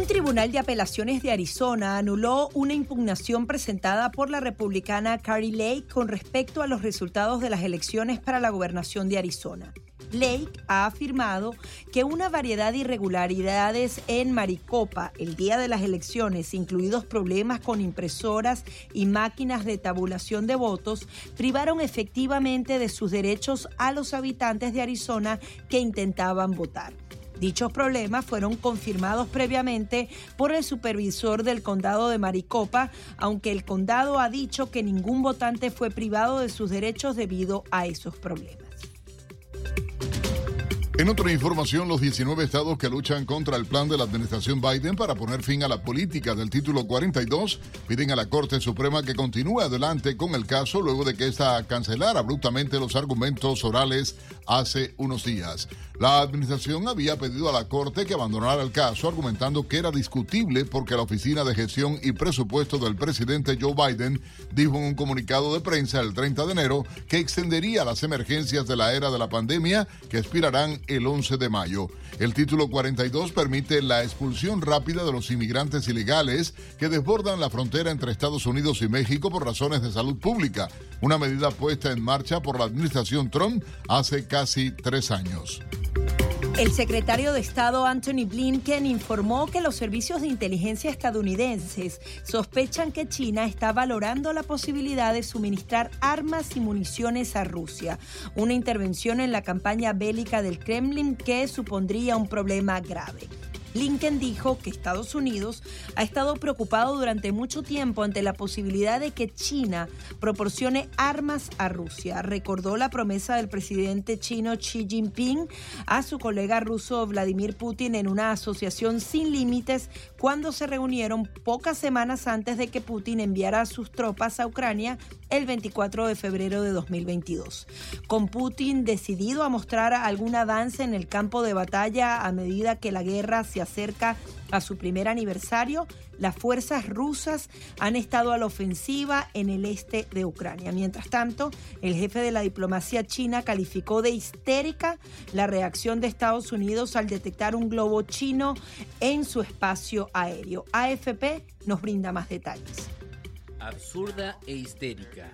Tribunal de Apelaciones de Arizona anuló una impugnación presentada por la republicana Carrie Lake con respecto a los resultados de las elecciones para la gobernación de Arizona. Lake ha afirmado que una variedad de irregularidades en Maricopa el día de las elecciones, incluidos problemas con impresoras y máquinas de tabulación de votos, privaron efectivamente de sus derechos a los habitantes de Arizona que intentaban votar. Dichos problemas fueron confirmados previamente por el supervisor del condado de Maricopa, aunque el condado ha dicho que ningún votante fue privado de sus derechos debido a esos problemas. En otra información, los 19 estados que luchan contra el plan de la administración Biden para poner fin a la política del título 42 piden a la Corte Suprema que continúe adelante con el caso luego de que ésta cancelara abruptamente los argumentos orales hace unos días. La administración había pedido a la Corte que abandonara el caso, argumentando que era discutible porque la Oficina de Gestión y Presupuesto del presidente Joe Biden dijo en un comunicado de prensa el 30 de enero que extendería las emergencias de la era de la pandemia que expirarán el 11 de mayo. El título 42 permite la expulsión rápida de los inmigrantes ilegales que desbordan la frontera entre Estados Unidos y México por razones de salud pública, una medida puesta en marcha por la administración Trump hace casi tres años. El secretario de Estado Anthony Blinken informó que los servicios de inteligencia estadounidenses sospechan que China está valorando la posibilidad de suministrar armas y municiones a Rusia, una intervención en la campaña bélica del Kremlin que supondría un problema grave. Lincoln dijo que Estados Unidos ha estado preocupado durante mucho tiempo ante la posibilidad de que China proporcione armas a Rusia. Recordó la promesa del presidente chino Xi Jinping a su colega ruso Vladimir Putin en una asociación sin límites cuando se reunieron pocas semanas antes de que Putin enviara sus tropas a Ucrania el 24 de febrero de 2022. Con Putin decidido a mostrar algún avance en el campo de batalla a medida que la guerra se acerca a su primer aniversario, las fuerzas rusas han estado a la ofensiva en el este de Ucrania. Mientras tanto, el jefe de la diplomacia china calificó de histérica la reacción de Estados Unidos al detectar un globo chino en su espacio aéreo. AFP nos brinda más detalles absurda e histérica.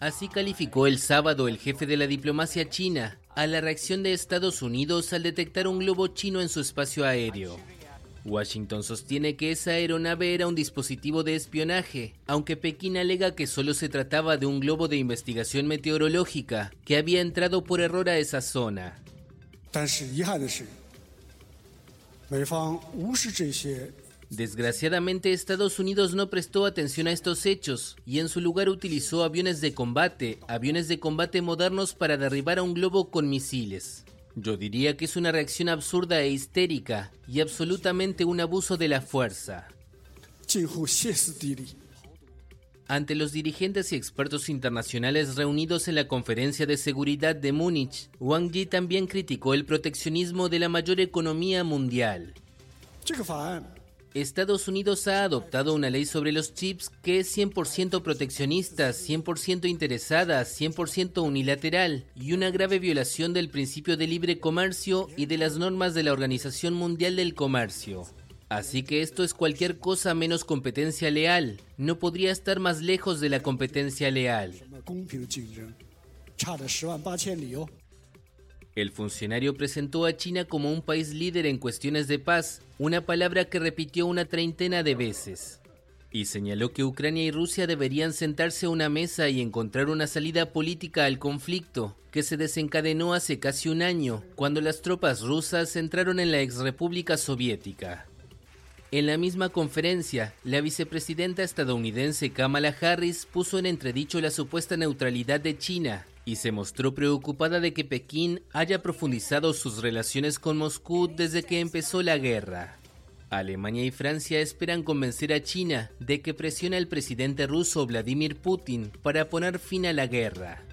Así calificó el sábado el jefe de la diplomacia china a la reacción de Estados Unidos al detectar un globo chino en su espacio aéreo. Washington sostiene que esa aeronave era un dispositivo de espionaje, aunque Pekín alega que solo se trataba de un globo de investigación meteorológica que había entrado por error a esa zona. Desgraciadamente Estados Unidos no prestó atención a estos hechos y en su lugar utilizó aviones de combate, aviones de combate modernos para derribar a un globo con misiles. Yo diría que es una reacción absurda e histérica y absolutamente un abuso de la fuerza. ante los dirigentes y expertos internacionales reunidos en la Conferencia de Seguridad de Múnich, Wang Yi también criticó el proteccionismo de la mayor economía mundial. Estados Unidos ha adoptado una ley sobre los chips que es 100% proteccionista, 100% interesada, 100% unilateral y una grave violación del principio de libre comercio y de las normas de la Organización Mundial del Comercio. Así que esto es cualquier cosa menos competencia leal. No podría estar más lejos de la competencia leal. El funcionario presentó a China como un país líder en cuestiones de paz, una palabra que repitió una treintena de veces. Y señaló que Ucrania y Rusia deberían sentarse a una mesa y encontrar una salida política al conflicto, que se desencadenó hace casi un año, cuando las tropas rusas entraron en la exrepública soviética. En la misma conferencia, la vicepresidenta estadounidense Kamala Harris puso en entredicho la supuesta neutralidad de China y se mostró preocupada de que Pekín haya profundizado sus relaciones con Moscú desde que empezó la guerra. Alemania y Francia esperan convencer a China de que presione al presidente ruso Vladimir Putin para poner fin a la guerra.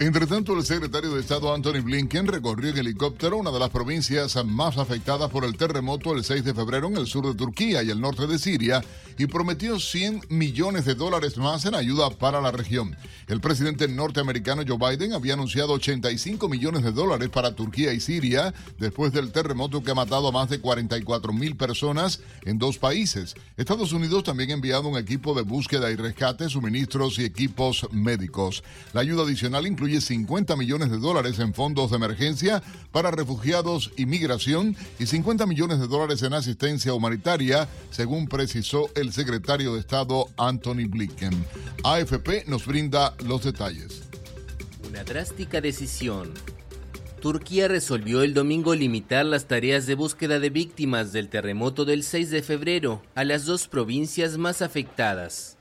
Entre tanto, el secretario de Estado Anthony Blinken recorrió en helicóptero una de las provincias más afectadas por el terremoto el 6 de febrero en el sur de Turquía y el norte de Siria y prometió 100 millones de dólares más en ayuda para la región. El presidente norteamericano Joe Biden había anunciado 85 millones de dólares para Turquía y Siria después del terremoto que ha matado a más de 44 mil personas en dos países. Estados Unidos también ha enviado un equipo de búsqueda y rescate, suministros y equipos médicos. La ayuda adicional incluye 50 millones de dólares en fondos de emergencia para refugiados y migración y 50 millones de dólares en asistencia humanitaria, según precisó el secretario de Estado Anthony Blinken. AFP nos brinda los detalles. Una drástica decisión. Turquía resolvió el domingo limitar las tareas de búsqueda de víctimas del terremoto del 6 de febrero a las dos provincias más afectadas.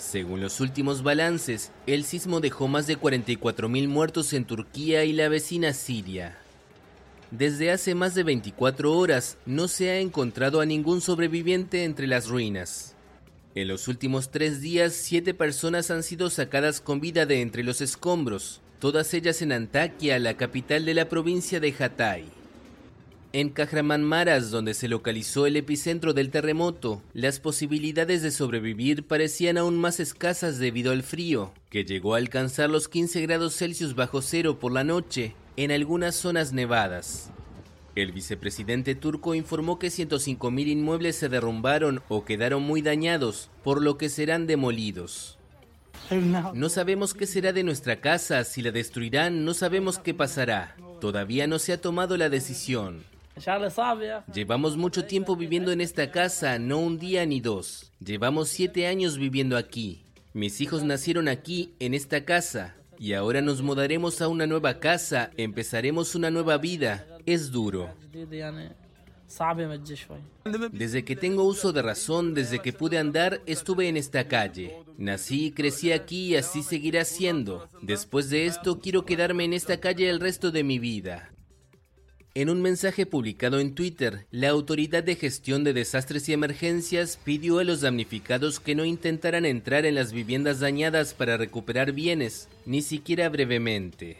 Según los últimos balances, el sismo dejó más de 44.000 muertos en Turquía y la vecina Siria. Desde hace más de 24 horas no se ha encontrado a ningún sobreviviente entre las ruinas. En los últimos tres días, siete personas han sido sacadas con vida de entre los escombros, todas ellas en Antakya, la capital de la provincia de Hatay. En Maras, donde se localizó el epicentro del terremoto, las posibilidades de sobrevivir parecían aún más escasas debido al frío, que llegó a alcanzar los 15 grados Celsius bajo cero por la noche en algunas zonas nevadas. El vicepresidente turco informó que 105.000 inmuebles se derrumbaron o quedaron muy dañados, por lo que serán demolidos. No sabemos qué será de nuestra casa, si la destruirán, no sabemos qué pasará. Todavía no se ha tomado la decisión. Llevamos mucho tiempo viviendo en esta casa, no un día ni dos. Llevamos siete años viviendo aquí. Mis hijos nacieron aquí, en esta casa, y ahora nos mudaremos a una nueva casa, empezaremos una nueva vida. Es duro. Desde que tengo uso de razón, desde que pude andar, estuve en esta calle. Nací y crecí aquí y así seguirá siendo. Después de esto, quiero quedarme en esta calle el resto de mi vida. En un mensaje publicado en Twitter, la Autoridad de Gestión de Desastres y Emergencias pidió a los damnificados que no intentaran entrar en las viviendas dañadas para recuperar bienes, ni siquiera brevemente.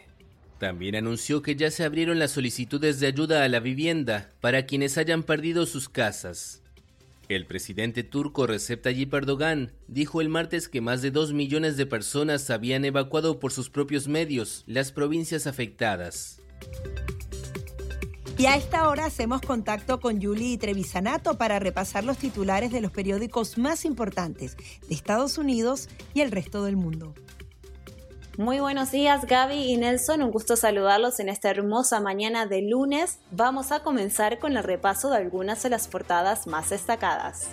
También anunció que ya se abrieron las solicitudes de ayuda a la vivienda para quienes hayan perdido sus casas. El presidente turco Recep Tayyip Erdogan dijo el martes que más de dos millones de personas habían evacuado por sus propios medios las provincias afectadas. Y a esta hora hacemos contacto con Julie Trevisanato para repasar los titulares de los periódicos más importantes de Estados Unidos y el resto del mundo. Muy buenos días Gaby y Nelson, un gusto saludarlos en esta hermosa mañana de lunes. Vamos a comenzar con el repaso de algunas de las portadas más destacadas.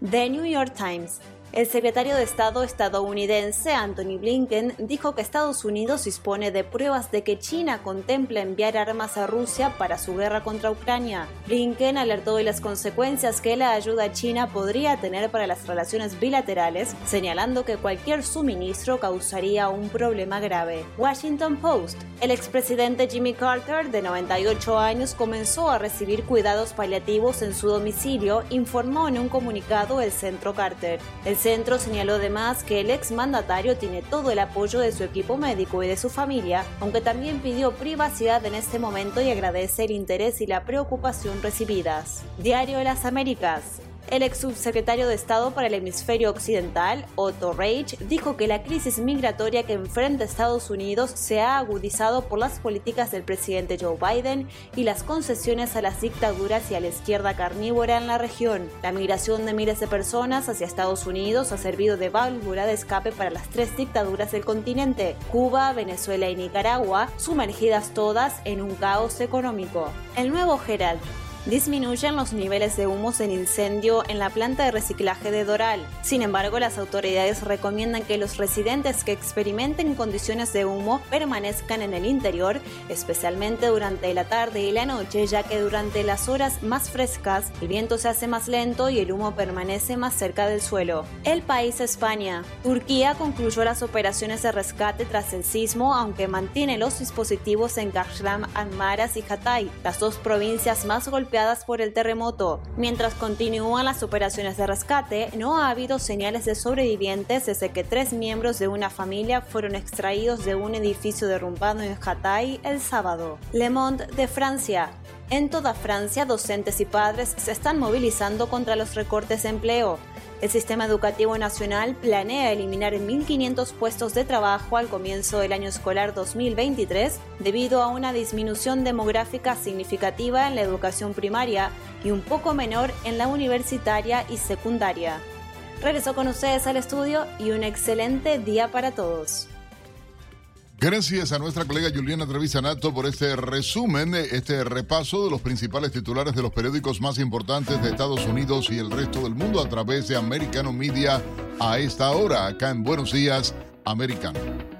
The New York Times el secretario de Estado estadounidense Anthony Blinken dijo que Estados Unidos dispone de pruebas de que China contempla enviar armas a Rusia para su guerra contra Ucrania. Blinken alertó de las consecuencias que la ayuda a China podría tener para las relaciones bilaterales, señalando que cualquier suministro causaría un problema grave. Washington Post. El expresidente Jimmy Carter, de 98 años, comenzó a recibir cuidados paliativos en su domicilio, informó en un comunicado el Centro Carter. Centro señaló además que el exmandatario tiene todo el apoyo de su equipo médico y de su familia, aunque también pidió privacidad en este momento y agradece el interés y la preocupación recibidas. Diario de las Américas. El ex subsecretario de Estado para el hemisferio occidental, Otto Reich, dijo que la crisis migratoria que enfrenta Estados Unidos se ha agudizado por las políticas del presidente Joe Biden y las concesiones a las dictaduras y a la izquierda carnívora en la región. La migración de miles de personas hacia Estados Unidos ha servido de válvula de escape para las tres dictaduras del continente, Cuba, Venezuela y Nicaragua, sumergidas todas en un caos económico. El nuevo Herald disminuyen los niveles de humos en incendio en la planta de reciclaje de Doral. Sin embargo, las autoridades recomiendan que los residentes que experimenten condiciones de humo permanezcan en el interior, especialmente durante la tarde y la noche, ya que durante las horas más frescas el viento se hace más lento y el humo permanece más cerca del suelo. El país España. Turquía concluyó las operaciones de rescate tras el sismo, aunque mantiene los dispositivos en Kashram, Anmaras y Hatay, las dos provincias más golpeadas por el terremoto. Mientras continúan las operaciones de rescate, no ha habido señales de sobrevivientes desde que tres miembros de una familia fueron extraídos de un edificio derrumbado en Hatay el sábado. Le Monde de Francia. En toda Francia, docentes y padres se están movilizando contra los recortes de empleo. El Sistema Educativo Nacional planea eliminar 1.500 puestos de trabajo al comienzo del año escolar 2023 debido a una disminución demográfica significativa en la educación primaria y un poco menor en la universitaria y secundaria. Regreso con ustedes al estudio y un excelente día para todos. Gracias a nuestra colega Juliana Trevisanato por este resumen, este repaso de los principales titulares de los periódicos más importantes de Estados Unidos y el resto del mundo a través de Americano Media a esta hora, acá en Buenos Días, Americano.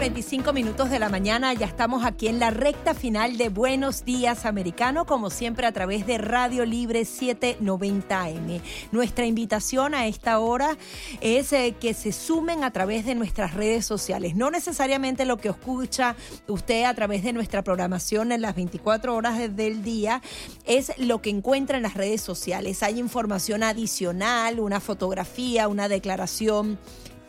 45 minutos de la mañana, ya estamos aquí en la recta final de Buenos Días Americano, como siempre a través de Radio Libre 790M. Nuestra invitación a esta hora es eh, que se sumen a través de nuestras redes sociales, no necesariamente lo que escucha usted a través de nuestra programación en las 24 horas del día, es lo que encuentra en las redes sociales. Hay información adicional, una fotografía, una declaración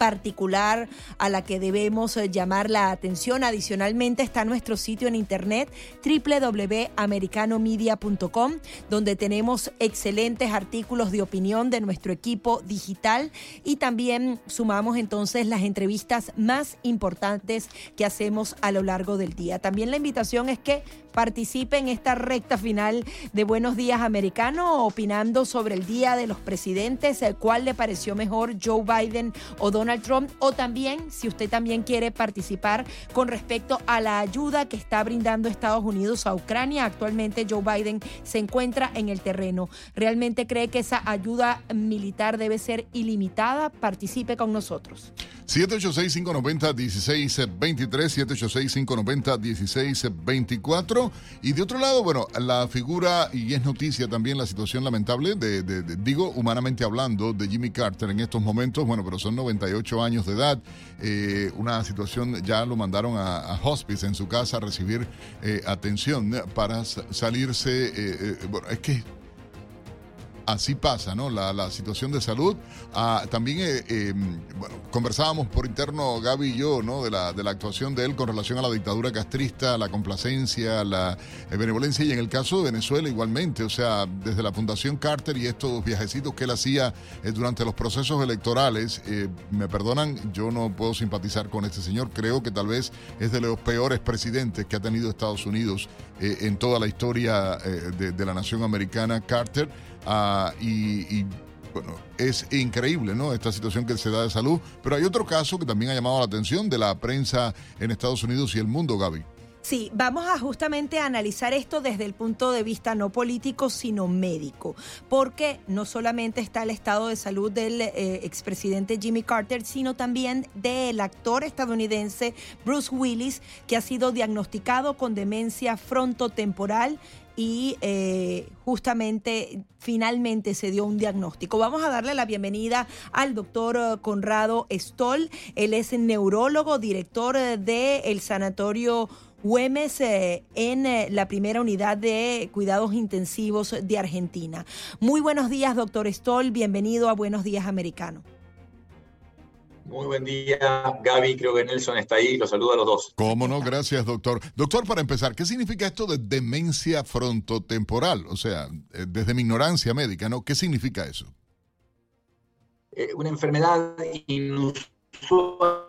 particular a la que debemos eh, llamar la atención. Adicionalmente está nuestro sitio en internet www.americanomedia.com donde tenemos excelentes artículos de opinión de nuestro equipo digital y también sumamos entonces las entrevistas más importantes que hacemos a lo largo del día. También la invitación es que participe en esta recta final de Buenos Días Americano, opinando sobre el Día de los Presidentes, cuál le pareció mejor Joe Biden o Donald Trump, o también si usted también quiere participar con respecto a la ayuda que está brindando Estados Unidos a Ucrania. Actualmente Joe Biden se encuentra en el terreno. ¿Realmente cree que esa ayuda militar debe ser ilimitada? Participe con nosotros. 786-590-1623, 786-590-1624. Y de otro lado, bueno, la figura, y es noticia también la situación lamentable, de, digo, humanamente hablando, de Jimmy Carter en estos momentos, bueno, pero son 98 años de edad, eh, una situación, ya lo mandaron a, hospice en su casa a recibir eh, atención para salirse, eh, bueno, es que así pasa, ¿no? La, situación de salud. Ah, también, eh, em, bueno, conversábamos por interno, Gaby y yo, ¿no? De la, de la actuación de él con relación a la dictadura castrista, la complacencia, la eh, benevolencia, y en el caso de Venezuela igualmente, o sea, desde la Fundación Carter y estos viajecitos que él hacía eh, durante los procesos electorales, me perdonan, yo no puedo simpatizar con este señor, creo que tal vez es de los peores presidentes que ha tenido Estados Unidos en toda la historia de, de la nación americana, Carter. Ah, y, bueno, es increíble, ¿no? Esta situación que se da de salud. Pero hay otro caso que también ha llamado la atención de la prensa en Estados Unidos y el mundo, Gaby. Sí, vamos a justamente analizar esto desde el punto de vista no político, sino médico, porque no solamente está el estado de salud del eh, expresidente Jimmy Carter, sino también del actor estadounidense Bruce Willis, que ha sido diagnosticado con demencia frontotemporal y eh, justamente finalmente se dio un diagnóstico. Vamos a darle la bienvenida al doctor eh, Conrado Stoll. Él es neurólogo, director del sanatorio Güemes eh, en eh, la primera unidad de cuidados intensivos de Argentina. Muy buenos días, doctor Stoll. Bienvenido a Buenos Días Americano. Muy buen día, Gaby. Creo que Nelson está ahí. Los saludo a los dos. Cómo no, gracias, doctor. Doctor, para empezar, ¿qué significa esto de demencia frontotemporal? O sea, eh, desde mi ignorancia médica, ¿no? ¿Qué significa eso? una enfermedad inusual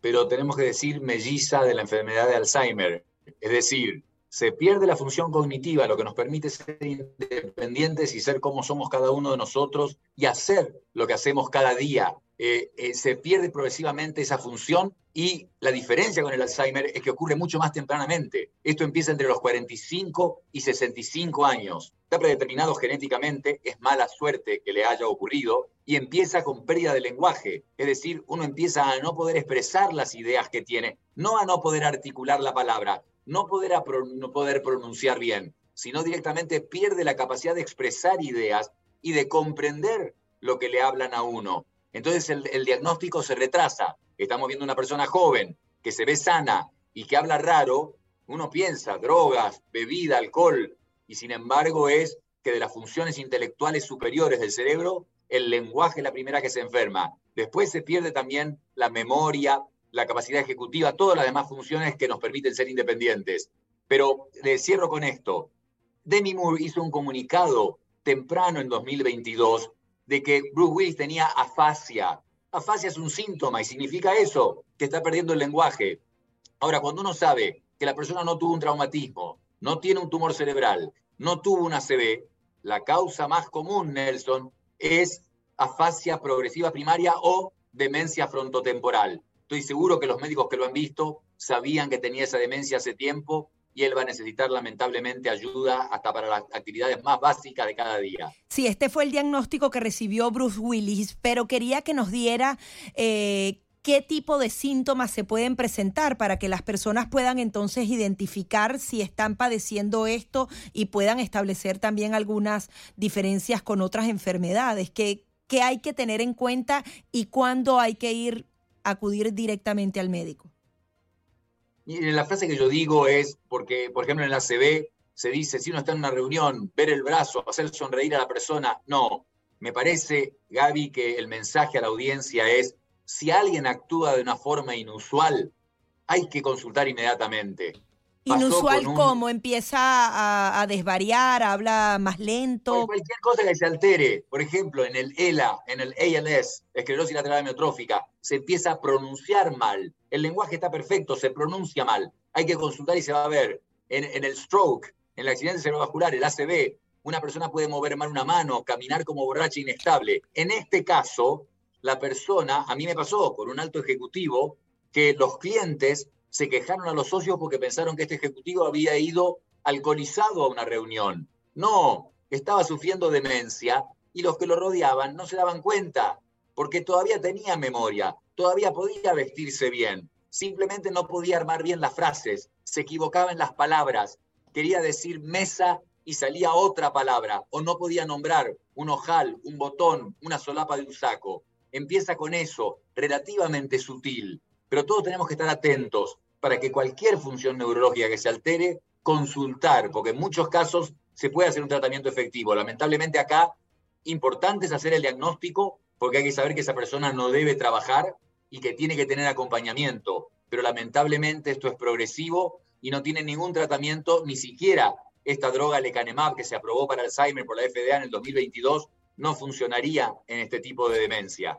pero tenemos que decir melliza de la enfermedad de Alzheimer. Es decir, se pierde la función cognitiva, lo que nos permite ser independientes y ser como somos cada uno de nosotros y hacer lo que hacemos cada día. Eh, eh, se pierde progresivamente esa función y la diferencia con el Alzheimer es que ocurre mucho más tempranamente. Esto empieza entre los 45 y 65 años. Está predeterminado genéticamente, es mala suerte que le haya ocurrido y empieza con pérdida de lenguaje. Es decir, uno empieza a no poder expresar las ideas que tiene, no a no poder articular la palabra, no poder, no poder pronunciar bien, sino directamente pierde la capacidad de expresar ideas y de comprender lo que le hablan a uno. Entonces el, diagnóstico se retrasa. Estamos viendo una persona joven que se ve sana y que habla raro, uno piensa drogas, bebida, alcohol, y sin embargo es que de las funciones intelectuales superiores del cerebro, el lenguaje es la primera que se enferma. Después se pierde también la memoria, la capacidad ejecutiva, todas las demás funciones que nos permiten ser independientes. Pero le cierro con esto. Demi Moore hizo un comunicado temprano en 2022 de que Bruce Willis tenía afasia. Afasia es un síntoma y significa eso, que está perdiendo el lenguaje. Ahora, cuando uno sabe que la persona no tuvo un traumatismo, no tiene un tumor cerebral, no tuvo una CB, la causa más común, Nelson, es afasia progresiva primaria o demencia frontotemporal. Estoy seguro que los médicos que lo han visto sabían que tenía esa demencia hace tiempo y él va a necesitar lamentablemente ayuda hasta para las actividades más básicas de cada día. Sí, este fue el diagnóstico que recibió Bruce Willis, pero quería que nos diera... Eh, qué tipo de síntomas se pueden presentar para que las personas puedan entonces identificar si están padeciendo esto y puedan establecer también algunas diferencias con otras enfermedades. ¿Qué, qué hay que tener en cuenta y cuándo hay que ir acudir directamente al médico? Y la frase que yo digo es, porque, por ejemplo, en la CB se dice, si uno está en una reunión, ver el brazo, hacer sonreír a la persona, no. Me parece, Gaby, que el mensaje a la audiencia es, si alguien actúa de una forma inusual, hay que consultar inmediatamente. Inusual como empieza a, desvariar, habla más lento. cualquier cosa que se altere, por ejemplo, en el ELA, en el ALS, esclerosis lateral amiotrófica, se empieza a pronunciar mal. El lenguaje está perfecto, se pronuncia mal. Hay que consultar y se va a ver. En, en el stroke, en el accidente cerebrovascular, el ACV, una persona puede mover mal una mano, caminar como borracha inestable. En este caso, la persona, a mí me pasó con un alto ejecutivo, que los clientes se quejaron a los socios porque pensaron que este ejecutivo había ido alcoholizado a una reunión. No, estaba sufriendo demencia y los que lo rodeaban no se daban cuenta, porque todavía tenía memoria, todavía podía vestirse bien, simplemente no podía armar bien las frases, se equivocaba en las palabras, quería decir mesa y salía otra palabra, o no podía nombrar un ojal, un botón, una solapa de un saco. Empieza con eso, relativamente sutil, pero todos tenemos que estar atentos para que cualquier función neurológica que se altere, consultar, porque en muchos casos se puede hacer un tratamiento efectivo. Lamentablemente acá, importante es hacer el diagnóstico, porque hay que saber que esa persona no debe trabajar y que tiene que tener acompañamiento. Pero lamentablemente esto es progresivo y no tiene ningún tratamiento, ni siquiera esta droga lecanemab que se aprobó para Alzheimer por la FDA en el 2022 no funcionaría en este tipo de demencia.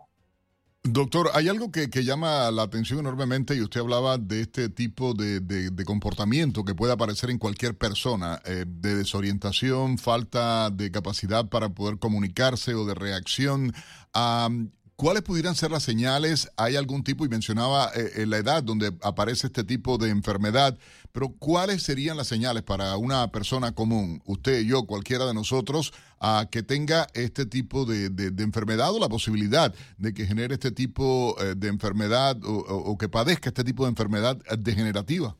Doctor, hay algo que, llama la atención enormemente y usted hablaba de este tipo de, comportamiento que puede aparecer en cualquier persona, eh, de desorientación, falta de capacidad para poder comunicarse o de reacción. ¿Cuáles pudieran ser las señales? ¿Hay algún tipo, y mencionaba eh, la edad donde aparece este tipo de enfermedad, pero cuáles serían las señales para una persona común, usted, yo, cualquiera de nosotros, a que tenga este tipo de, enfermedad o la posibilidad de que genere este tipo eh, de enfermedad o, que padezca este tipo de enfermedad degenerativa?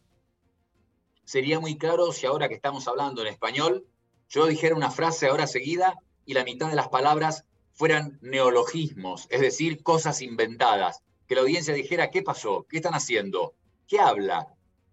sería muy claro si ahora que estamos hablando en español, yo dijera una frase ahora seguida y la mitad de las palabras fueran neologismos, es decir, cosas inventadas. Que la audiencia dijera, ¿qué pasó? ¿Qué están haciendo? ¿Qué habla?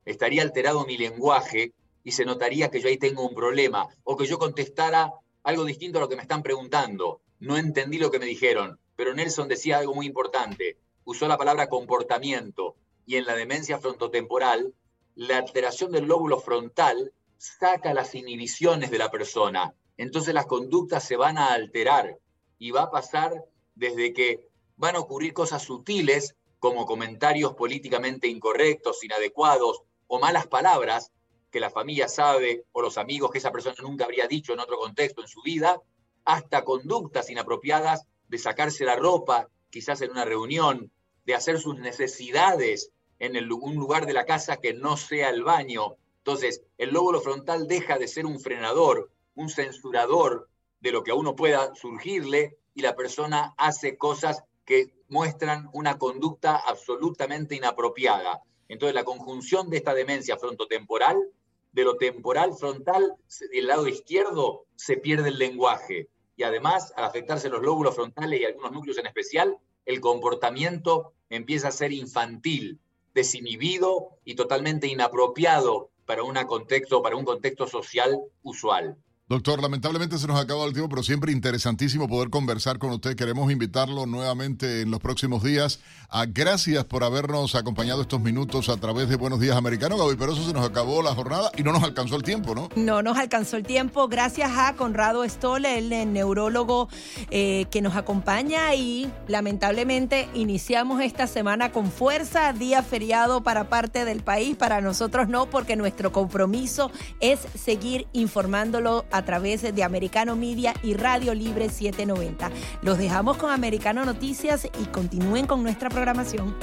Estaría alterado mi lenguaje y se notaría que yo ahí tengo un problema o que yo contestara algo distinto a lo que me están preguntando. No entendí lo que me dijeron, pero Nelson decía algo muy importante. Usó la palabra comportamiento y en la demencia frontotemporal, la alteración del lóbulo frontal saca las inhibiciones de la persona. Entonces las conductas se van a alterar y va a pasar desde que van a ocurrir cosas sutiles como comentarios políticamente incorrectos, inadecuados o malas palabras que la familia sabe o los amigos que esa persona nunca habría dicho en otro contexto en su vida, hasta conductas inapropiadas de sacarse la ropa, quizás en una reunión, de hacer sus necesidades en un lugar de la casa que no sea el baño. Entonces, el lóbulo frontal deja de ser un frenador, un censurador de lo que a uno pueda surgirle y la persona hace cosas que muestran una conducta absolutamente inapropiada. Entonces, la conjunción de esta demencia frontotemporal, de lo temporal frontal, del lado izquierdo, se pierde el lenguaje. Y además, al afectarse los lóbulos frontales y algunos núcleos en especial, el comportamiento empieza a ser infantil, desinhibido y totalmente inapropiado para, una contexto, para un contexto social usual. Doctor, lamentablemente se nos acaba el tiempo, pero siempre interesantísimo poder conversar con usted. Queremos invitarlo nuevamente en los próximos días. Ah, gracias por habernos acompañado estos minutos a través de Buenos Días Americanos, Gaby eso Se nos acabó la jornada y no nos alcanzó el tiempo, ¿no? No nos alcanzó el tiempo. Gracias a Conrado Stoll, el neurólogo eh, que nos acompaña y lamentablemente iniciamos esta semana con fuerza, día feriado para parte del país, para nosotros no, porque nuestro compromiso es seguir informándolo a través de Americano Media y Radio Libre 790. Los dejamos con Americano Noticias y continúen con nuestra programación.